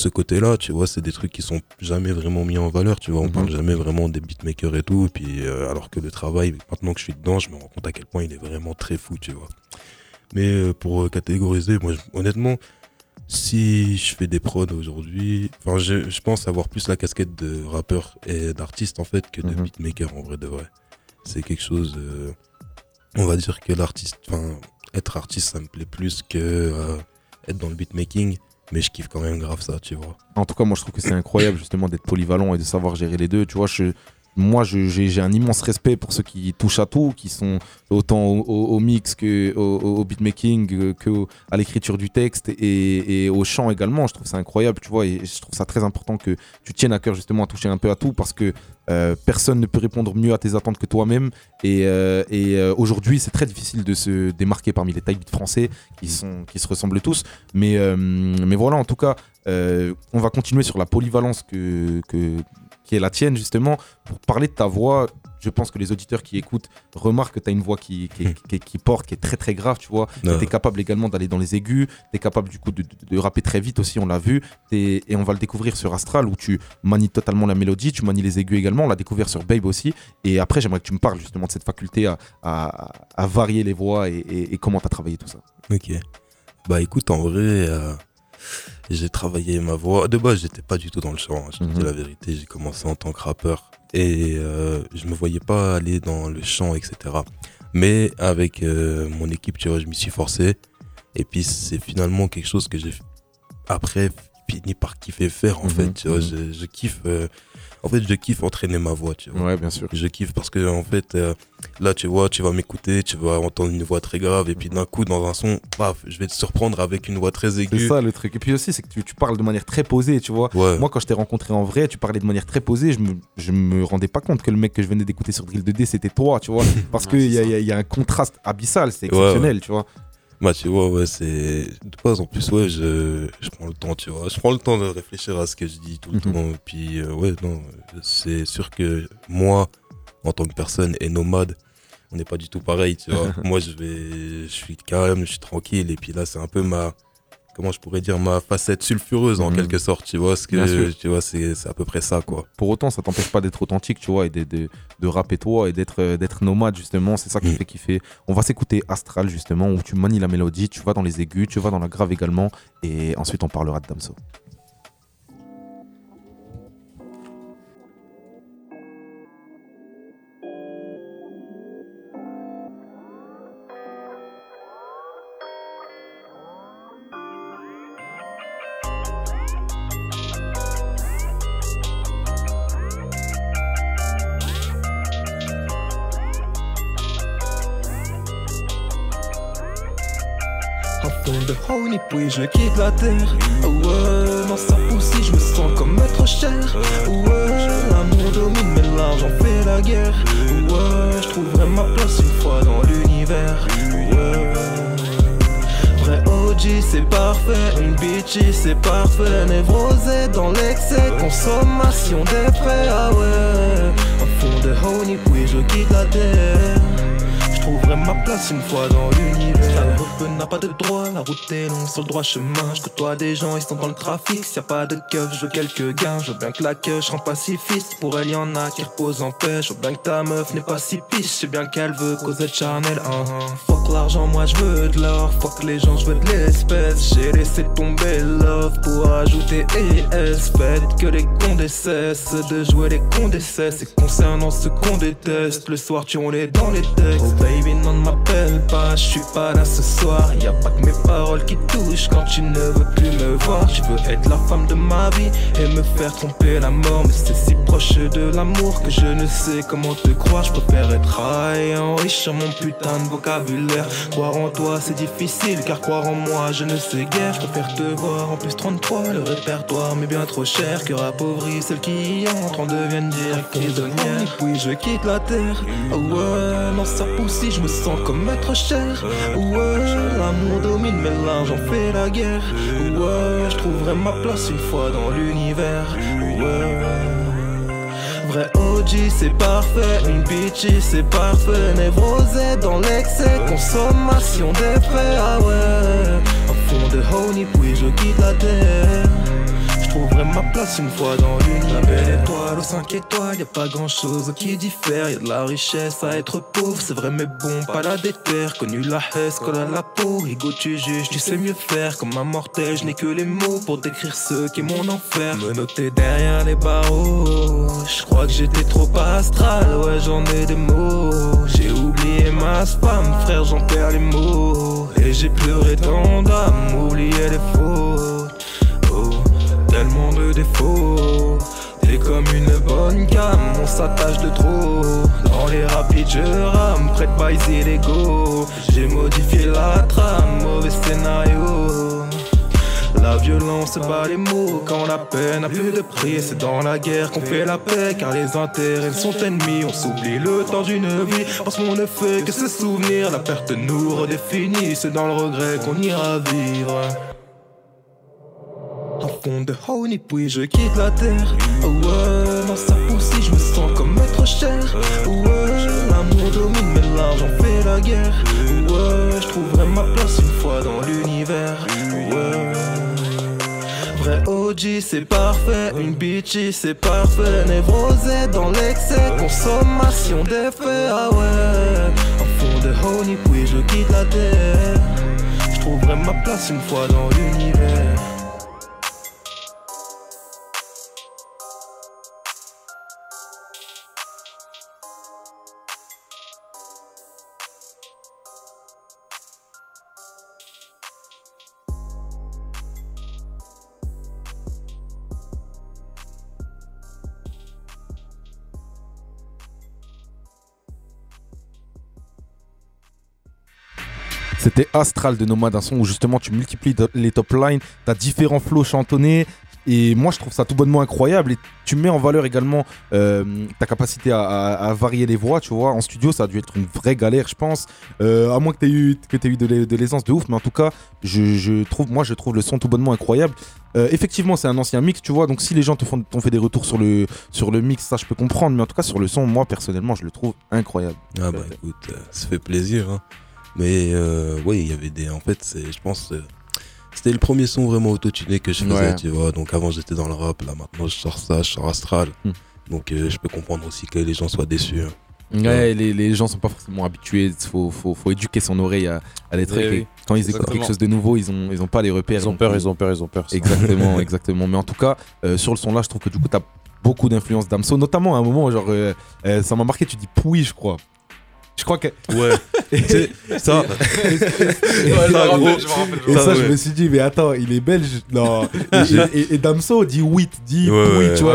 ce côté-là, tu vois, c'est des trucs qui sont jamais vraiment mis en valeur, tu vois, on Mhm. parle jamais vraiment des beatmakers et tout, et puis euh, alors que le travail, maintenant que je suis dedans, je me rends compte à quel point il est vraiment très fou, tu vois. Mais euh, pour euh, catégoriser, moi, honnêtement, si je fais des prods aujourd'hui, enfin, je, je pense avoir plus la casquette de rappeur et d'artiste en fait que de Mhm. beatmaker en vrai de vrai. C'est quelque chose, on va dire que l'artiste, enfin, être artiste, ça me plaît plus que être dans le beatmaking, mais je kiffe quand même grave ça, tu vois. En tout cas, moi, je trouve que c'est incroyable, justement, d'être polyvalent et de savoir gérer les deux. Tu vois, je, moi, j'ai un immense respect pour ceux qui touchent à tout, qui sont autant au, mix que au, beatmaking, euh, que à l'écriture du texte et, au chant également. Je trouve ça incroyable, tu vois, et je trouve ça très important que tu tiennes à cœur justement à toucher un peu à tout parce que euh, personne ne peut répondre mieux à tes attentes que toi-même. Et, euh, aujourd'hui, c'est très difficile de se démarquer parmi les beats français qui, sont, qui se ressemblent tous. Mais, voilà, en tout cas, on va continuer sur la polyvalence que, qui est la tienne, justement, pour parler de ta voix. je pense que les auditeurs qui écoutent remarquent que tu as une voix qui, qui, qui- qui porte, qui est très très grave, tu vois. Tu es capable également d'aller dans les aigus, tu es capable du coup de, de- de rapper très vite aussi, on l'a vu. Et on va le découvrir sur Astral où tu manies totalement la mélodie, tu manies les aigus également. On l'a découvert sur Babe aussi. Et après, j'aimerais que tu me parles justement de cette faculté à, à- à varier les voix et, et- et comment tu as travaillé tout ça. Ok. Bah écoute, en vrai, euh, j'ai travaillé ma voix. De base, j'étais pas du tout dans le chant, hein, je te dis Mhm. la vérité. J'ai commencé en tant que rappeur et euh, je me voyais pas aller dans le chant, etc. Mais avec euh, mon équipe, tu vois, je m'y suis forcé. Et puis c'est finalement quelque chose que j'ai après fini par kiffer faire en Mhm, fait. Tu vois, mhm. je, je kiffe. euh, en fait, je kiffe entraîner ma voix, tu vois. Ouais, bien sûr. Je kiffe parce que en fait, euh, là, tu vois, tu vas m'écouter, tu vas entendre une voix très grave, et puis d'un coup, dans un son, paf, je vais te surprendre avec une voix très C'est aiguë. ça le truc. Et puis aussi, c'est que tu, tu parles de manière très posée, tu vois. Ouais. Moi, quand je t'ai rencontré en vrai, tu parlais de manière très posée. Je me, je me rendais pas compte que le mec que je venais d'écouter sur Drill 2D, c'était toi, tu vois. Parce qu'il y, c'est y y a un contraste abyssal, c'est Ouais, ouais. exceptionnel, tu vois. Bah, tu vois, ouais, c'est. De base, en plus, ouais, je... je prends le temps, tu vois. Je prends le temps de réfléchir à ce que je dis tout le Mhm. temps. Puis, euh, ouais, non, c'est sûr que moi, en tant que personne et nomade, on n'est pas du tout pareil, tu vois. moi, je vais. Je suis calme, je suis tranquille, et puis là, c'est un peu ma. Comment je pourrais dire ma facette sulfureuse en Mhm. quelque sorte, tu vois. Ce que, tu vois, c'est c'est à peu près ça, quoi. Pour autant, ça t'empêche pas d'être authentique, tu vois, et de, de, de rapper toi et d'être euh, d'être nomade, justement. C'est ça qui Mm. fait kiffer. On va s'écouter Astral, justement, où tu manies la mélodie, tu vas dans les aigus, tu vas dans la grave également. Et ensuite, on parlera de Damso. À fond de honey, puis je quitte la terre. Ouais, dans sa poussée, je me sens comme être cher. Ouais, l'amour domine, mais l'argent fait la guerre. Ouais, je trouverai ma place une fois dans l'univers. Ouais. OG, c'est parfait. Une bitchy, c'est parfait. Névrosé dans l'excès, consommation des frais. Ah ouais, à fond de honey, puis je quitte la terre. Je trouverai ma place une fois dans l'univers. Route n'a pas de droit, la route est longue sur le droit chemin. Je côtoie des gens, ils sont dans le trafic. S'il y a pas de keuf, je veux quelques gains. Je veux bien que la queue, je rends pacifiste. Pour elle, y en a qui reposent en paix. Je veux bien que ta meuf n'est pas si pisse. Je sais bien qu'elle veut causer de charnel. Uh Fuck l'argent, moi je veux de l'or. Fuck les gens, je veux de l'espèce. J'ai laissé tomber love pour ajouter ES. Faites que les condés cessent de jouer les condés cessent. Et concernant ce qu'on déteste, le soir tu on les dans les textes. Oh baby, non, ne m'appelle pas, je suis pas là ce soir. Y a pas que mes paroles qui touchent quand tu ne veux plus me voir. Tu veux être la femme de ma vie et me faire tromper la mort. Mais c'est si proche de l'amour que je ne sais comment te croire. Je préfère être high et enrichir mon putain de vocabulaire. Croire en toi c'est difficile car croire en moi je ne sais guère. Je préfère te voir en plus 33, le répertoire mais bien trop cher. Cœur appauvri, celles qui y entrent en deviennent direct prisonnières. Puis je quitte la terre. Ah ouais, dans sa poussée, je me sens comme être cher. Ouais, l'amour domine, mais l'argent fait la guerre. Ouais, je trouverai ma place une fois dans l'univers? Ouais. Vrai OG, c'est parfait. Une bitchy, c'est parfait. Névrosé dans l'excès, consommation des frais. Ah ouais, à fond de honey, puis je quitte la terre. Trouverai ma place une fois dans l'univers. La belle étoile aux 5 étoiles, y a pas grand chose qui diffère. Y a de la richesse à être pauvre, c'est vrai, mais bon, pas la déterre. Connu la haine, colle à la peau. Ego, tu juges, tu sais mieux faire. Comme un mortel, je n'ai que les mots pour décrire ce qui est mon enfer. Me noter derrière les barreaux. Je crois que j'étais trop astral, ouais, j'en ai des mots. J'ai oublié ma spam, frère, j'en perds les mots. Et j'ai pleuré tant d'âmes, oublié les fautes. Tellement de défauts. T'es comme une bonne cam, on s'attache de trop. Dans les rapides, je rame, près de baiser l'ego. J'ai modifié la trame, mauvais scénario. La violence bat les mots quand la peine a plus de prix. C'est dans la guerre qu'on fait la paix car les intérêts sont ennemis. On s'oublie le temps d'une vie parce qu'on ne fait que se souvenir. La perte nous redéfinit, c'est dans le regret qu'on ira vivre. À fond de honey, puis je quitte la terre. Oh ouais, dans sa poussée, je me sens comme être cher. Oh ouais, l'amour domine, mais l'argent fait la guerre. Oh ouais, je trouverai ma place une fois dans l'univers. Ouais. Vrai OG c'est parfait, une bitchy c'est parfait Névrosé dans l'excès, consommation d'effets, ah ouais En fond de honey puis je quitte la terre Je trouverai ma place une fois dans l'univers C'était Astral de Nomad, un son où justement tu multiplies les top lines, t'as différents flows chantonnés. Et moi, je trouve ça tout bonnement incroyable. Et tu mets en valeur également euh, ta capacité à, varier les voix. Tu vois, en studio, ça a dû être une vraie galère, je pense. Euh, à moins que tu aies eu, de l'ai- de l'aisance de ouf. Mais en tout cas, je, trouve, moi, je trouve le son tout bonnement incroyable. Euh, effectivement, c'est un ancien mix, tu vois. Donc, si les gens te font, t'ont fait des retours sur le, sur le mix, ça, je peux comprendre. Mais en tout cas, sur le son, moi, personnellement, je le trouve incroyable. Ah bah écoute, ça fait plaisir. hein. Mais euh, oui, il y avait des. En fait, c'est, je pense, euh, c'était le premier son vraiment autotuné que je faisais, Ouais. tu vois. Donc avant, j'étais dans le rap. Là, maintenant, je sors ça, je sors Astral. Hmm. Donc euh, je peux comprendre aussi que les gens soient déçus. hein. Ouais, les, les gens sont pas forcément habitués. Il faut, faut, faut éduquer son oreille à, à les trucs. Oui. Quand ils écoutent quelque chose de nouveau, ils ont, ils ont pas les repères. Ils ont peur, ils ont peur, ils ont peur. ça. Exactement, exactement. Mais en tout cas, euh, sur le son là, je trouve que du coup, t'as beaucoup d'influence d'Amso, notamment à un moment, genre, euh, euh, ça m'a marqué, tu dis Pouille, je crois. Je crois que. Ouais, ça. et Ça, gros. et ça, Ça, je me suis dit, mais attends, il est belge. Non. et, et- et Damso dit oui, dit Ouais, ouais. tu vois.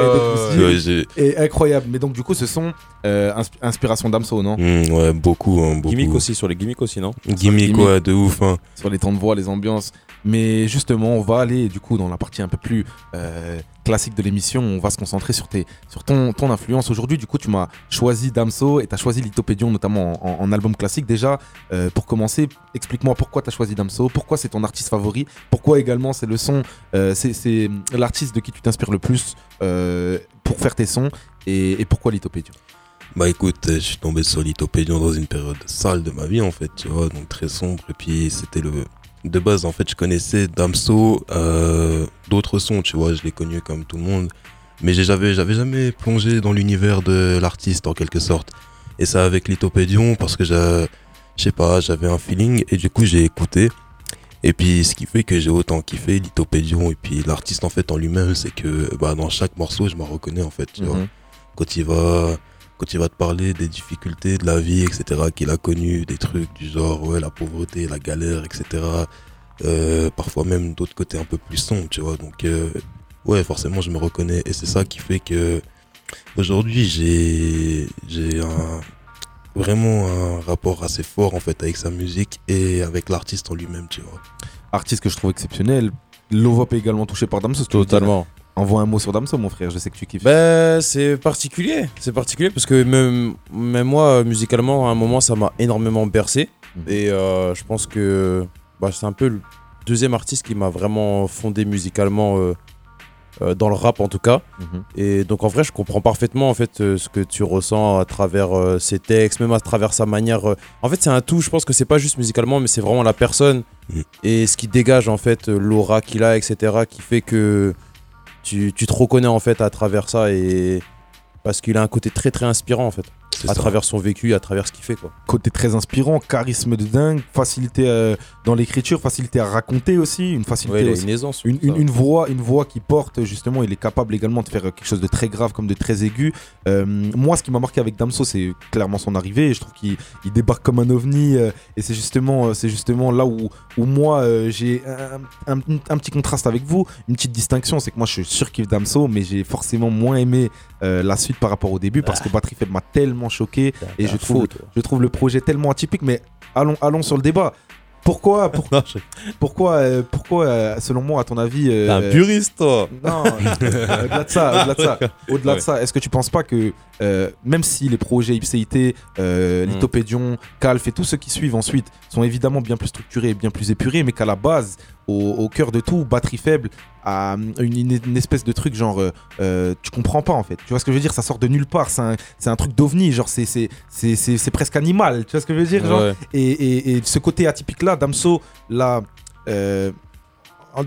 et Ouais, incroyable. Mais donc, du coup, ce son, euh, insp- inspiration d'Amso, non? Hmm, ouais, beaucoup, hein, beaucoup. Gimmick aussi, sur les gimmicks aussi, non? Gimmick, Gimmick. ouais, de ouf. Hein. sur les temps de voix, les ambiances. Mais justement, on va aller du coup dans la partie un peu plus euh, classique de l'émission. On va se concentrer sur, tes, sur ton, ton influence. Aujourd'hui, du coup, tu m'as choisi Damso et tu as choisi Lithopédion, notamment en, album classique. Déjà, euh, pour commencer, explique-moi pourquoi tu as choisi Damso, pourquoi c'est ton artiste favori, pourquoi également c'est le son, euh, c'est- l'artiste de qui tu t'inspires le plus euh, pour faire tes sons et, pourquoi Lithopédion? Bah écoute, je suis tombé sur Lithopédion dans une période sale de ma vie en fait, tu vois, donc très sombre. Et puis c'était le. De base, en fait, je connaissais Damso, euh, d'autres sons, tu vois, je l'ai connu comme tout le monde. Mais j'ai- j'avais, j'avais jamais plongé dans l'univers de l'artiste en quelque sorte. Et ça avec Lithopédion parce que je sais pas, j'avais un feeling et du coup j'ai écouté. Et puis ce qui fait que j'ai autant kiffé Lithopédion et puis l'artiste en fait en lui-même, c'est que bah, dans chaque morceau je me reconnais en fait, tu vois Mhm. quand il va quand il va te parler des difficultés de la vie etc qu'il a connu des trucs du genre ouais la pauvreté la galère etc Euh, parfois même d'autres côtés un peu plus sombres tu vois donc euh, ouais forcément je me reconnais et c'est ça qui fait que aujourd'hui j'ai j'ai un vraiment un rapport assez fort en fait avec sa musique et avec l'artiste en lui-même tu vois Artiste que je trouve exceptionnel. Lovop est également touché par Damso. Totalement. Envoie un mot sur Damso, mon frère. Je sais que tu kiffes. Ben, c'est particulier. C'est particulier parce que même, même moi, musicalement, à un moment, ça m'a énormément bercé. Mhm. Et euh, je pense que bah, c'est un peu le deuxième artiste qui m'a vraiment fondé musicalement euh, euh, dans le rap en tout cas. Mhm. Et donc en vrai, je comprends parfaitement en fait euh, ce que tu ressens à travers euh, ses textes, même à travers sa manière. euh. En fait, c'est un tout. Je pense que c'est pas juste musicalement, mais c'est vraiment la personne Mm. et ce qui dégage en fait euh, l'aura qu'il a, etc., qui fait que tu, te reconnais en fait à travers ça et parce qu'il a un côté très très inspirant en fait à ça. travers son vécu, à travers ce qu'il fait quoi. Côté très inspirant, charisme de dingue, facilité euh, dans l'écriture, facilité à raconter aussi, une facilité Ouais, aussi- une aisance. Une, sur une- ça. une voix, une voix qui porte justement, il est capable également de faire quelque chose de très grave comme de très aigu. Euh, moi, ce qui m'a marqué avec Damso, c'est clairement son arrivée. Je trouve qu'il il débarque comme un ovni euh, et c'est justement, c'est justement là où, où moi j'ai un, un- un petit contraste avec vous, une petite distinction, c'est que moi je suis surkiff Damso, mais j'ai forcément moins aimé la suite par rapport au début parce que Batterie Faible m'a tellement choqué et je trouve, je trouve le projet tellement atypique. Mais allons, allons sur le débat. Pourquoi, pour- pourquoi, euh, pourquoi, euh, selon moi, à ton avis, euh, T'es un puriste toi. non, au-delà de ça, au-delà de ça, au-delà de ça, est-ce que tu penses pas que même si les projets Ipséité, euh, Mm. Lithopédion, Calf et tous ceux qui suivent ensuite sont évidemment bien plus structurés et bien plus épurés, mais qu'à la base, au, au cœur de tout, batterie faible, à une, une- espèce de truc genre euh, euh, tu comprends pas en fait. Tu vois ce que je veux dire? Ça sort de nulle part. C'est un, un truc d'ovni. Genre c'est c'est- presque animal. Tu vois ce que je veux dire? Genre Ouais. et, et- et ce côté atypique là, Damso l'a euh,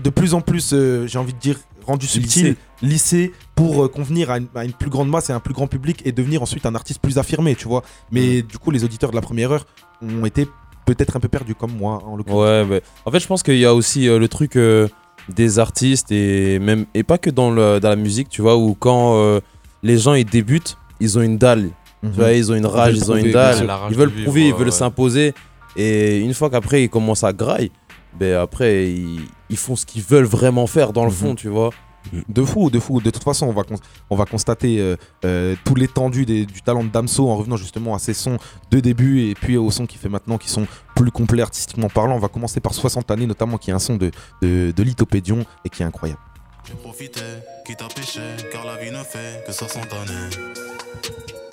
de plus en plus, euh, j'ai envie de dire, rendu subtil, lissé, pour euh, convenir à une, à une plus grande masse et à un plus grand public et devenir ensuite un artiste plus affirmé, tu vois. Mais du coup, les auditeurs de la première heure ont été peut-être un peu perdus comme moi en l'occurrence. Ouais, mais en fait, je pense qu'il y a aussi euh, le truc euh, des artistes et même et pas que dans, le, dans la musique, tu vois, où quand euh, les gens ils débutent, ils ont une dalle, Mhm. tu vois, ils ont une rage, ils ont une dalle, ils veulent vivre, prouver, ils veulent ouais. s'imposer. Et une fois qu'après ils commencent à graille, ben après ils, ils font ce qu'ils veulent vraiment faire dans le Mhm. fond, tu vois. De fou, de fou. De toute façon, on va, cons- on va constater euh, euh, tout l'étendue du talent de Damso en revenant justement à ses sons de début et puis aux sons qu'il fait maintenant qui sont plus complets artistiquement parlant. On va commencer par 60 années, notamment qui est un son de, de, Lithopédion et qui est incroyable. J'ai profité, quitte à pécher, car la vie ne fait que 60 années.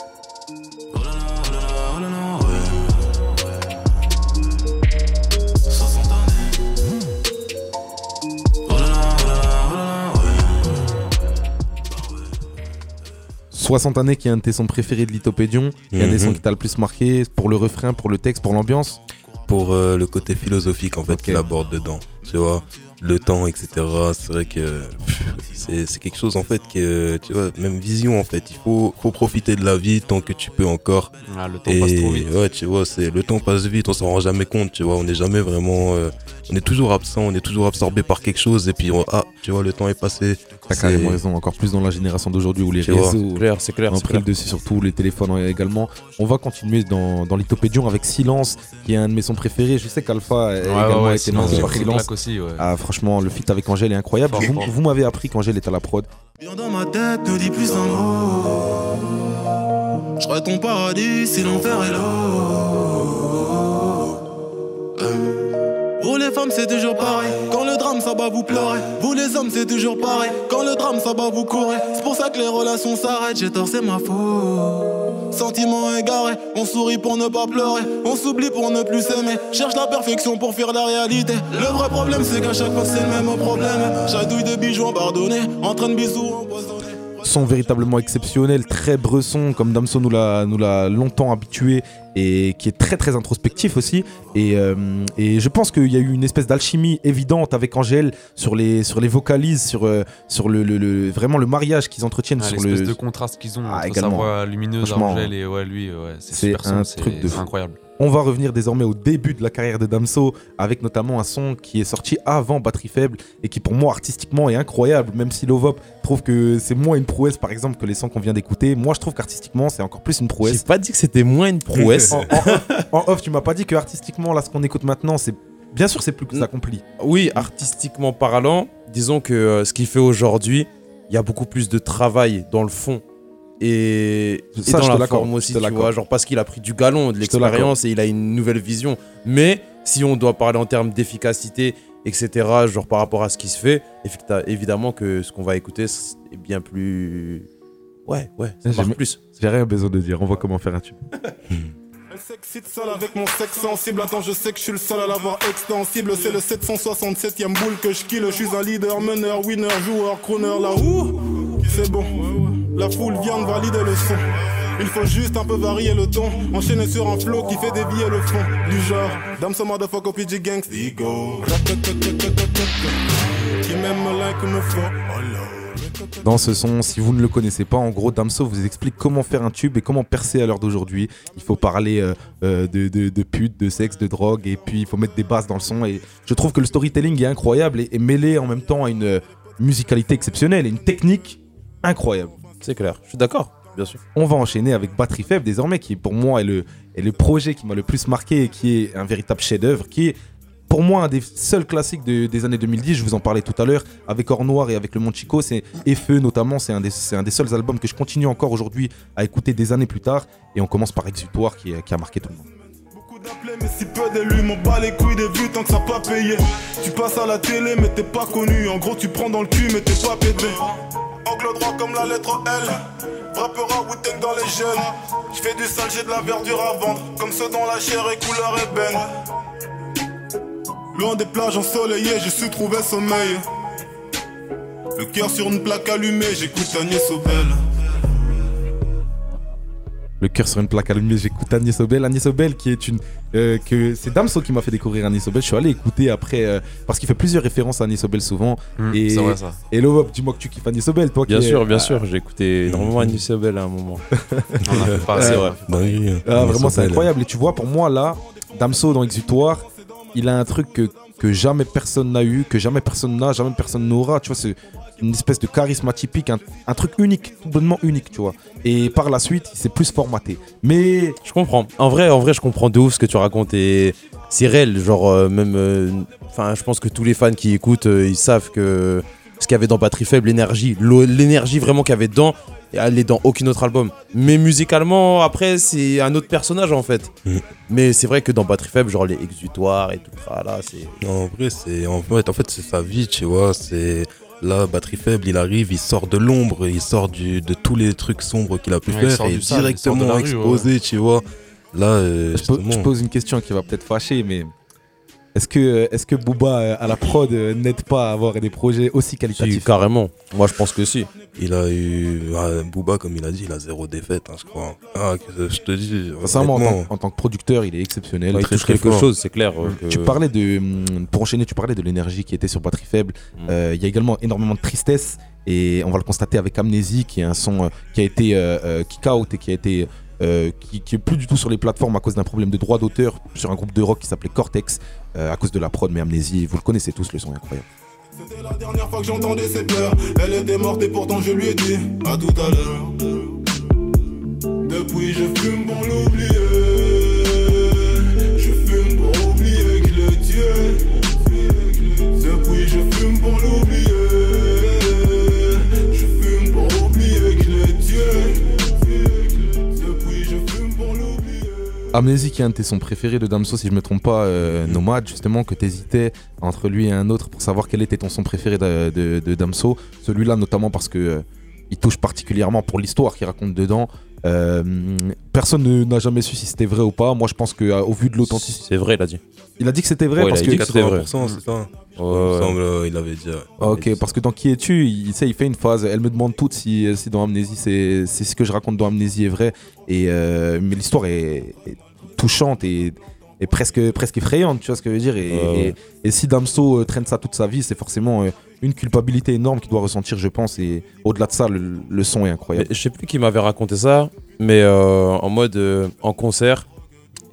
60 années qui est un de tes sons préférés de Lithopédion. Il y a des Mhm. sons qui t'a le plus marqué pour le refrain, pour le texte, pour l'ambiance? Pour euh, le côté philosophique en fait qu'il aborde dedans. Tu vois, le temps, etc. C'est vrai que c'est quelque chose en fait que, tu vois, même vision en fait. Il faut, faut profiter de la vie tant que tu peux encore. Ah, le temps Et passe trop vite. ouais, tu vois, c'est le temps passe vite, on s'en rend jamais compte, tu vois, on n'est jamais vraiment, euh, on est toujours absent, on est toujours absorbé par quelque chose et puis on- ah, tu vois, le temps est passé. T'as carrément raison, encore plus dans la génération d'aujourd'hui où les réseaux C'est clair, c'est clair, ont c'est pris clair. le dessus, surtout les téléphones également. On va continuer dans, dans avec Silence, qui est un de mes sons préférés. Je sais qu'Alpha a Ouais, également ouais, ouais, été lancé par Silence. aussi, ouais. Ah, franchement, le feat avec Angèle est incroyable. Fort, Vous, fort. vous m'avez appris qu'Angèle est à la prod. Bien dans ma tête, ne dis plus un mot. Je serai ton paradis si l'enfer est là. Euh. Vous les femmes c'est toujours pareil. Quand le drame ça va vous pleurer Vous les hommes c'est toujours pareil. Quand le drame ça va vous courir C'est pour ça que les relations s'arrêtent. J'ai tort c'est ma faute. Sentiments égarés On sourit pour ne pas pleurer. On s'oublie pour ne plus s'aimer. Cherche la perfection pour fuir la réalité. Le vrai problème c'est qu'à chaque fois c'est le même problème. Chadouille de bijoux embardonnés En train de bisous empoisonnés Son véritablement exceptionnel, très bresson, comme Damso nous l'a nous l'a longtemps habitué, et qui est très très introspectif aussi. Et, euh, et je pense qu'il y a eu une espèce d'alchimie évidente avec Angèle sur les, sur les vocalises, sur, euh, sur le, le- le- vraiment le mariage qu'ils entretiennent Ah, sur L'espèce le. de contraste qu'ils ont Ah, entre également. sa voix lumineuse, Angèle et ouais, lui, ouais, c'est un truc de incroyable. On va revenir désormais au début de la carrière de Damso avec notamment un son qui est sorti avant Batterie Faible et qui pour moi artistiquement est incroyable même si Lovop trouve que c'est moins une prouesse par exemple que les sons qu'on vient d'écouter. Moi je trouve qu'artistiquement c'est encore plus une J'ai prouesse. pas dit que c'était moins une prouesse. En, en off, en off, tu m'as pas dit que artistiquement là ce qu'on écoute maintenant c'est bien sûr c'est plus que accompli. Oui, artistiquement parlant, disons que euh, ce qu'il fait aujourd'hui, il y a beaucoup plus de travail dans le fond et, Ça, je dans te la forme je aussi, tu vois, genre parce qu'il a pris du galon, de Je l'expérience et il a une nouvelle vision. Mais si on doit parler en termes d'efficacité, etc., genre par rapport à ce qui se fait, évidemment que ce qu'on va écouter est bien plus... Ouais, ouais, ça J'ai marche plus. J'ai rien besoin de dire, on voit comment faire un tube. Elle s'excite seule avec mon sexe sensible. Attends, je sais que je suis le seul à l'avoir extensible. C'est le 767ème boule que je kill. Je suis un leader, meneur, winner, joueur, crooner. Là où c'est bon. La foule vient de valider le son. Il faut juste un peu varier le ton. Enchaîner sur un flow qui fait dévier le fond. Du genre, Dame some motherfucker, PG Gangs, ego. Qui m'aime like me faut. Dans ce son, si vous ne le connaissez pas, en gros, Damso vous explique comment faire un tube et comment percer à l'heure d'aujourd'hui. Il faut parler euh, euh, de, de, de pute, de sexe, de drogue, et puis il faut mettre des basses dans le son. Et je trouve que le storytelling est incroyable et, et mêlé en même temps à une euh, musicalité exceptionnelle et une technique incroyable. C'est clair, je suis d'accord, bien sûr. On va enchaîner avec Batterie Faible désormais, qui pour moi est le, est le projet qui m'a le plus marqué et qui est un véritable chef-d'œuvre, qui est pour moi un des seuls classiques de- des années 2010. Je vous en parlais tout à l'heure avec Or Noir et avec Le Monde Chico. C'est Feu notamment. C'est un, des- un des seuls albums que je continue encore aujourd'hui à écouter des années plus tard. Et on commence par Exutoire qui, qui a marqué tout le monde. Mais si peu d'élus. M'en bats les couilles des vues tant que ça pas payé. Tu passes à la télé, mais t'es pas connu. En gros, tu prends dans le cul, mais t'es pas pété. Angle droit comme la lettre L. Rappeur à Wu-Tang dans les jeunes. Je fais du sale, j'ai de la verdure à vendre. Comme ceux dont la chair est couleur ébène. Loin des plages ensoleillées, j'ai su trouver sommeil. Le cœur sur une plaque allumée, j'écoute Agnès Sobel. Le cœur sur une plaque allumée, j'écoute Agnès Obel. Agnès Obel qui est une. euh, que C'est Damso qui m'a fait découvrir Agnès Obel. Je suis allé écouter après. euh, parce qu'il fait plusieurs références à Agnès Obel souvent. Hmm, et c'est vrai, ça. Et Love, dis-moi que tu kiffes Agnès Obel, toi Bien qui sûr, bien Ah, sûr, j'ai écouté énormément Agnès Sobel à un moment. On a fait pas assez, C'est vrai. Bah oui, Ah, vraiment, c'est Obel. incroyable. Et tu vois, pour moi, là, Damso dans Exutoire, il a un truc que, jamais personne n'a eu, que jamais personne n'a, jamais personne n'aura. Tu vois, c'est une espèce de charisme atypique, un, truc unique, bonnement unique, tu vois. Et par la suite, il s'est plus formaté. Mais Je comprends. En vrai, en vrai, je comprends de ouf ce que tu racontes et c'est réel. Genre, euh, même. euh, Enfin, je pense que tous les fans qui écoutent, euh, ils savent que ce qu'il y avait dans Batterie Faible, l'énergie, l'énergie vraiment qu'il y avait dedans, elle est dans aucun autre album. Mais musicalement, après, c'est un autre personnage en fait. Mm. Mais c'est vrai que dans Batterie Faible, genre les exutoires et tout ça, là, c'est. Non, en vrai, c'est en fait, en fait c'est sa vie, tu vois. C'est là, batterie faible, il arrive, il sort de l'ombre, il sort du, de tous les trucs sombres qu'il a pu Ouais, faire et sale, il sort de directement rue, exposé, tu vois. Là, euh, je, po- je pose une question qui va peut-être fâcher, mais est-ce que, est que Booba euh, à la prod euh, n'aide pas à avoir des projets aussi Si, qualitatifs? carrément. Moi, je pense que si. Il a eu ah, Booba, comme il a dit, il a zéro défaite, hein, je crois. Ah, je te dis, Sincèrement, en tant, en tant que producteur, il est exceptionnel. Ouais, il touche quelque fort. chose, c'est clair. euh, que- Tu parlais de. hum, Pour enchaîner, tu parlais de l'énergie qui était sur batterie faible. Mm. Euh, Il y a également énormément de tristesse. Et on va le constater avec Amnésie, qui est un son euh, qui a été euh, euh, kick out et qui a été. euh, qui, qui est plus du tout sur les plateformes à cause d'un problème de droit d'auteur sur un groupe de rock qui s'appelait Cortex euh, à cause de la prod mais Amnésie vous le connaissez tous le son est incroyable C'était la dernière fois que j'entendais ses pleurs. Elle était morte et pourtant je lui ai dit à tout à l'heure. Depuis je fume pour l'oublier. Je fume pour oublier que je l'ai tué. Depuis je fume pour l'oublier. Amnésie qui est un de tes sons préférés de Damso si je me trompe pas euh, Nomade justement que t'hésitais entre lui et un autre pour savoir quel était ton son préféré de, de- de Damso celui-là notamment parce que euh, il touche particulièrement pour l'histoire qu'il raconte dedans Euh, personne ne- n'a jamais su si c'était vrai ou pas moi je pense que euh, vu de l'authenticité C'est vrai, il a dit. il a dit que c'était vrai Ouais, parce il a que dit que c'était vrai. 80%, c'est ça. Il Ouais, me ouais. semble, euh, il avait dit. Ah, Ok, parce que dans Qui es-tu, il, sais, il fait une phase, elle me demande toutes si, si dans Amnésie, c'est c'est ce que je raconte dans Amnésie est vrai. Et, euh, mais l'histoire est, est touchante et, et presque, presque effrayante, tu vois ce que je veux dire. Et, Ouais, ouais. et- et si Damso euh, traîne ça toute sa vie, c'est forcément euh, une culpabilité énorme qu'il doit ressentir, je pense. Et au-delà de ça, le, le son est Mais incroyable. je sais plus qui m'avait raconté ça, mais euh, en mode euh, en concert,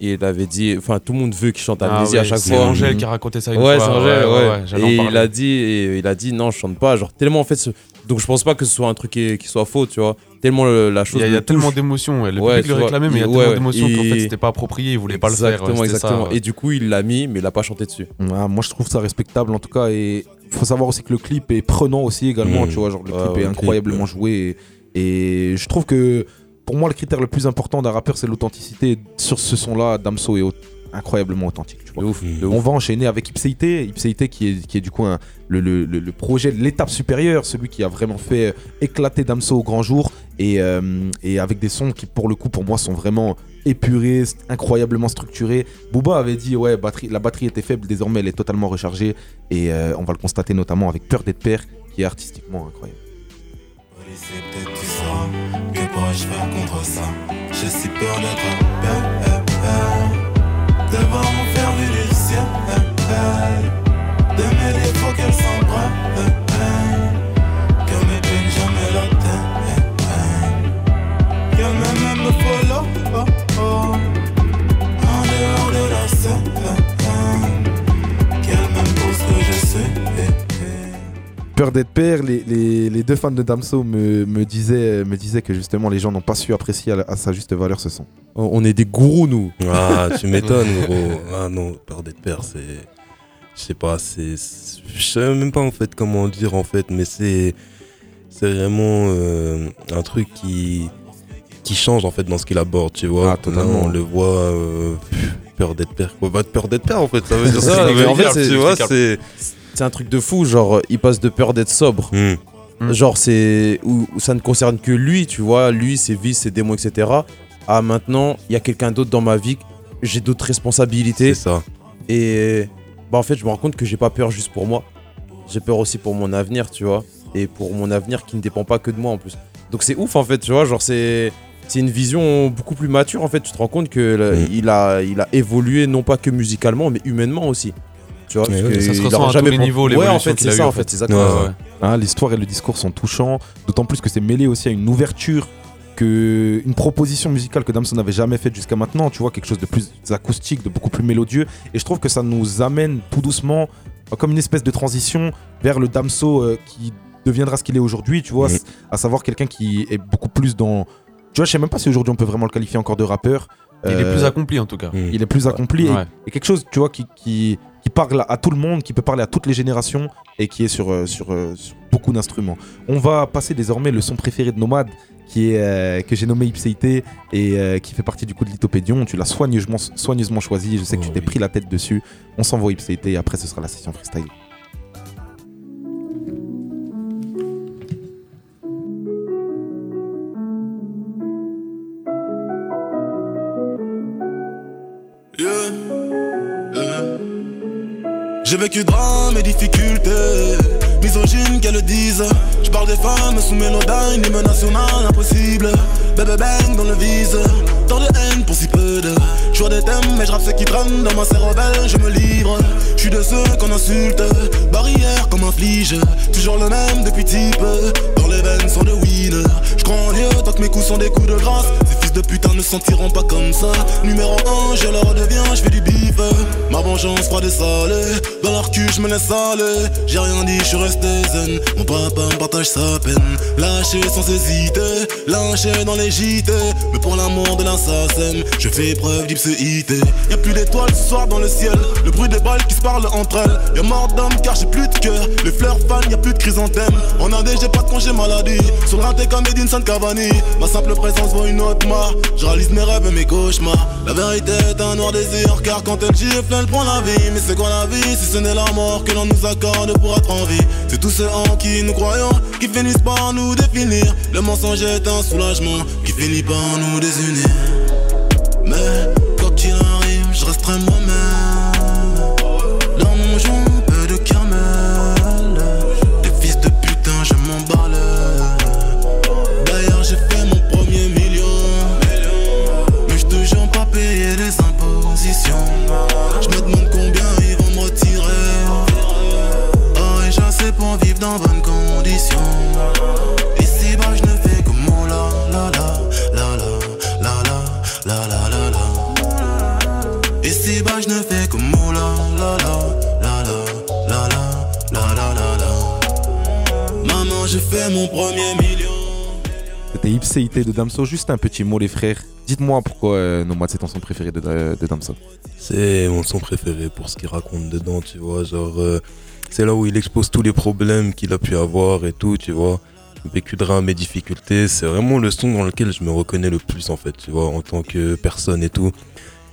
il avait dit, enfin tout le monde veut qu'il chante Ah Amnésie ouais, à chaque c'est fois. Angèle qui a raconté ça une ouais, fois. c'est Angèle, ouais. et il a dit, et il a dit non, je chante pas. Genre tellement en fait, ce- donc je pense pas que ce soit un truc qui, qui soit faux, tu vois. Tellement le- la Il chose. y a, il y a le tellement d'émotions. ouais. Le Ouais, public le réclamait, mais il y a tellement ouais, d'émotions qu'en fait c'était pas approprié. Il voulait pas le faire. ouais, Exactement, ça. Et du coup, il l'a mis, mais il a pas chanté dessus. Ah, moi, je trouve ça respectable en tout cas. Et il faut savoir aussi que le clip est prenant aussi également, Mmh. tu vois. Genre, le Ouais, clip ouais, est le incroyablement joué. Et, et je trouve que pour moi, le critère le plus important d'un rappeur, c'est l'authenticité. Sur ce son-là, Damso est au- incroyablement authentique, tu vois. De ouf, de On ouf. va enchaîner avec Ipséité. Ipséité qui est, qui est du coup un- le, le- le- le projet, l'étape supérieure, celui qui a vraiment fait euh, éclater Damso au grand jour. Et, euh, et avec des sons qui, pour le coup, pour moi, sont vraiment épurés, incroyablement structurés. Booba avait dit, ouais, batterie, la batterie était faible, désormais elle est totalement rechargée. Et euh, on va le constater notamment avec Peur d'être père, qui est artistiquement incroyable. Oui, c'est peut-être tout ça. Que pourrais-je faire contre ça? J'ai si peur d'être peur, de voir mon faire vu du ciel, de mes défauts qu'elle s'embrasse, que mes peines jamais l'atteignent, qu'elle même me follow, oh, oh, en dehors de la scène, Peur d'être père, les, les- les deux fans de Damso me, me, disaient, me disaient que justement les gens n'ont pas su apprécier à, sa juste valeur ce son. On on est des gourous, nous. Ah, tu m'étonnes, gros. Ah non, peur d'être père, c'est. Je sais pas, c'est. Je sais même pas en fait comment dire en fait, mais c'est. C'est vraiment euh, un truc qui. qui change en fait dans ce qu'il aborde, tu vois. Ah, totalement. On le voit. euh, peur d'être père, quoi. Bah, peur d'être père en fait, ça veut dire C'est ça, en fait, tu vois, c'est- c'est. Un truc de fou, genre il passe de peur d'être sobre. Hmm. Genre c'est où, où ça ne concerne que lui, tu vois, lui, ses vices, ses démons, etc. À maintenant, il y a quelqu'un d'autre dans ma vie, j'ai d'autres responsabilités. C'est ça. Et bah en fait, je me rends compte que j'ai pas peur juste pour moi. J'ai peur aussi pour mon avenir, tu vois. Et pour mon avenir qui ne dépend pas que de moi en plus. Donc c'est ouf en fait, tu vois. Genre, c'est. C'est une vision beaucoup plus mature en fait. Tu te rends compte que Mm. il, a, il a évolué non pas que musicalement, mais humainement aussi. Tu vois, Ouais, ça se ressent à tous jamais les pen- niveaux, Ouais, en fait, c'est a ça, eu, en fait, c'est exactement ça. ouais. Hein, L'histoire et le discours sont touchants, d'autant plus que c'est mêlé aussi à une ouverture que une proposition musicale que Damso n'avait jamais faite jusqu'à maintenant, tu vois, quelque chose de plus acoustique, de beaucoup plus mélodieux. Et je trouve que ça nous amène tout doucement, euh, comme une espèce de transition vers le Damso euh, qui deviendra ce qu'il est aujourd'hui, tu vois, c- à savoir quelqu'un qui est beaucoup plus dans. Tu vois, je sais même pas si aujourd'hui on peut vraiment le qualifier encore de rappeur. Il est Euh, plus accompli en tout cas. il est plus accompli et- Ouais. et, quelque chose, tu vois, qui parle à tout le monde, qui peut parler à toutes les générations et qui est sur, euh, sur, euh, sur beaucoup d'instruments. On va passer désormais le son préféré de Nomade, qui est, euh, que j'ai nommé Ipséité et euh, qui fait partie du coup de Lithopédion. Tu l'as soigneusement, soigneusement choisi, je sais que tu t'es pris la tête dessus. On s'envoie Ipséité et après ce sera la session freestyle. J'ai vécu drame et difficultés, misogyne qu'elles le disent. Je parle des femmes sous mélodyne, l'hymne national impossible. Bébé bang dans le vise, tant de haine pour si peu de. Je des thèmes, mais je ce qui traîne dans ma cérebelle, je me livre. Je suis de ceux qu'on insulte, barrière comme un flige. Toujours le même depuis type, dans les veines sont de winner. Je crois en Dieu tant que mes coups sont des coups de grâce. Ces fils de putain ne sentiront pas comme ça. Numéro 1, je leur redeviens, je fais du bif. Ma vengeance froide et salée, dans leur cul je me laisse aller. J'ai rien dit, je suis Mon papa me partage sa peine. Lâché sans hésiter, lynché dans les JT. Mais pour l'amour de l'assassin, je fais preuve d'ipséité. Y'a plus d'étoiles ce soir dans le ciel. Le bruit des balles qui se parlent entre elles. Y'a mort d'homme car j'ai plus de cœur. Les fleurs fanent, y'a plus de chrysanthème. En AD, j'ai pas de congé maladie. Sur le raté comme Edinson Cavani. Ma simple présence vaut une autre mort. Je réalise mes rêves et mes cauchemars. La vérité est un noir désir. Car quand elle gifle, elle prend la vie. Mais c'est quoi la vie si ce n'est la mort que l'on nous accorde pour être en vie? C'est tous ceux en qui nous croyons qui finissent par nous définir. Le mensonge est un soulagement qui finit par nous désunir. Mais quoi qu'il arrive, je resterai moi-même. Pour vivre dans bonnes conditions. Ici, bah, je ne fais que mon la la la la la la la la la la la. Ici, bah, je ne fais que mon la la la la la la la la la la la. Maman, j'ai fait mon premier million. C'était Ipséité de Damso. Juste un petit mot, les frères. Dites-moi pourquoi euh, Nomade c'est ton son préféré de, de Damso. C'est mon son préféré pour ce qu'il raconte dedans, tu vois. Genre, euh, c'est là où il expose tous les problèmes qu'il a pu avoir et tout, tu vois. Vécu drame et difficultés. C'est vraiment le son dans lequel je me reconnais le plus, en fait, tu vois, en tant que personne et tout.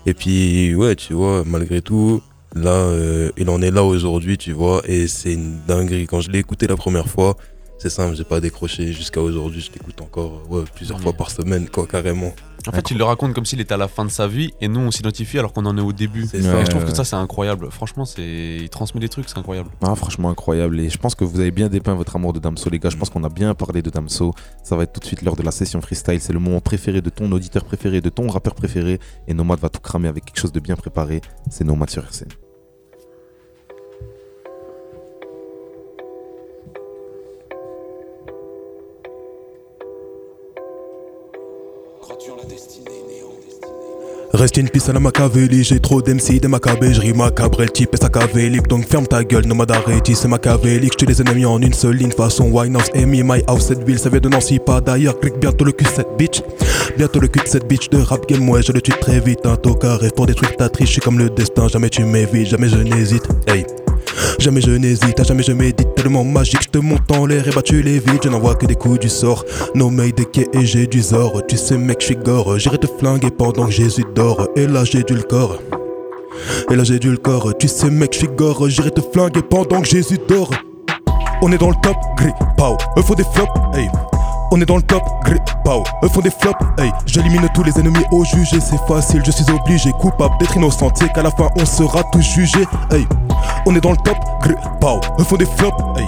Et puis, ouais, tu vois, malgré tout, là, euh, il en est là aujourd'hui, tu vois. Et c'est une dinguerie. Quand je l'ai écouté la première fois, c'est simple, j'ai pas décroché jusqu'à aujourd'hui. Je l'écoute encore ouais, plusieurs fois par semaine, quoi, carrément. En fait, il le raconte comme s'il était à la fin de sa vie et nous on s'identifie alors qu'on en est au début. Et je trouve que ça c'est incroyable. Franchement, c'est il transmet des trucs, c'est incroyable. Ah, franchement incroyable. Et je pense que vous avez bien dépeint votre amour de Damso, les gars. Je pense qu'on a bien parlé de Damso. Ça va être tout de suite l'heure de la session freestyle. C'est le moment préféré de ton auditeur préféré, de ton rappeur préféré. Et Nomad va tout cramer avec quelque chose de bien préparé. C'est Nomad sur RCN. Reste une piste à la Machiavelli, j'ai trop d'MC des macabées, je macabre, type est sacavélique, donc ferme ta gueule, nomade arrêté, c'est machiavélique, je les ennemis en une seule ligne, façon Winehouse, Amy, My House, cette ville, ça vient de Nancy, pas d'ailleurs, clique bientôt le cul cette bitch, bientôt le cul de cette bitch de rap game, ouais, je le tue très vite, un tocard rêve pour détruire ta triche, je suis comme le destin, jamais tu m'évites, jamais je n'hésite, hey. Jamais je n'hésite, jamais je médite, tellement magique, je te monte en l'air et battu les vides, je n'envoie que des coups du sort. Nommé des quais et j'ai du zor, tu sais mec, je suis gore, j'irai te flinguer pendant que Jésus dort, et là j'ai du le corps. Et là j'ai du corps, tu sais mec, je suis gore, j'irai te flinguer pendant que Jésus dort. On est dans le top, gris, pow, eux faut des flops, hey. On est dans le top, gré, pow. Eux font des flops, hey. J'élimine tous les ennemis au jugé, c'est facile, je suis obligé, coupable d'être innocent, c'est qu'à la fin on sera tous jugés, hey. On est dans le top, gré, pow. Eux font des flops, hey.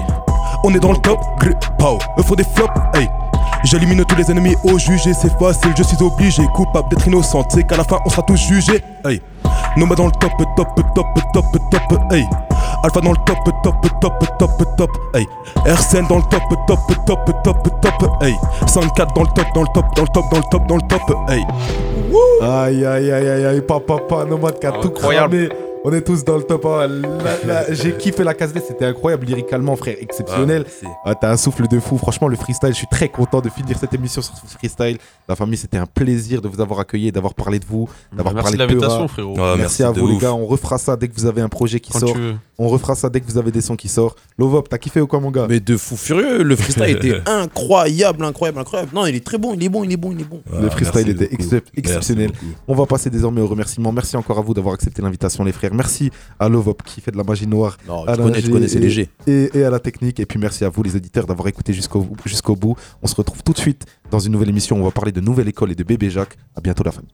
On est dans le top, gré, pow. Eux font des flops, hey. J'élimine tous les ennemis au jugé, c'est facile, je suis obligé, coupable d'être innocent, c'est qu'à la fin on sera tous jugés, hey. Noma dans le top, top, top, top, top, hey. Alpha dans le top, top, top, top, top, hey. RCN dans le top, top, top, top, top, hey. 54 dans le top, dans le top, dans le top, dans le top, dans le top, hey. Aïe aïe aïe aïe aïe, papa, papa, Nomad qui a tout cramé. On est tous dans le top 1. J'ai kiffé la case c'était incroyable lyricalement, frère, exceptionnel. Ah, T'as un souffle de fou. Franchement, le freestyle, je suis très content de finir cette émission sur ce freestyle. La famille, c'était un plaisir de vous avoir accueilli, d'avoir parlé de vous, d'avoir parlé de l'invitation, frérot. merci, merci, à vous, les gars. On refera ça dès que vous avez un projet qui sort. On refera ça dès que vous avez des sons qui sortent. Lovop, t'as kiffé ou quoi, mon gars? Mais de fou furieux. Le freestyle était incroyable, incroyable, incroyable. Non, il est très bon, il est bon, il est bon, il est bon. le freestyle était exceptionnel. On va passer désormais aux remerciements. Merci encore à vous d'avoir accepté l'invitation, les frères. Merci à Lovop qui fait de la magie noire. Non, tu connais, tu connais, c'est léger. Et, et, à la technique. Et puis merci à vous, les éditeurs, d'avoir écouté jusqu'au jusqu'au bout. On se retrouve tout de suite dans une nouvelle émission. On va parler de nouvelle école et de bébé Jacques. À bientôt, la famille.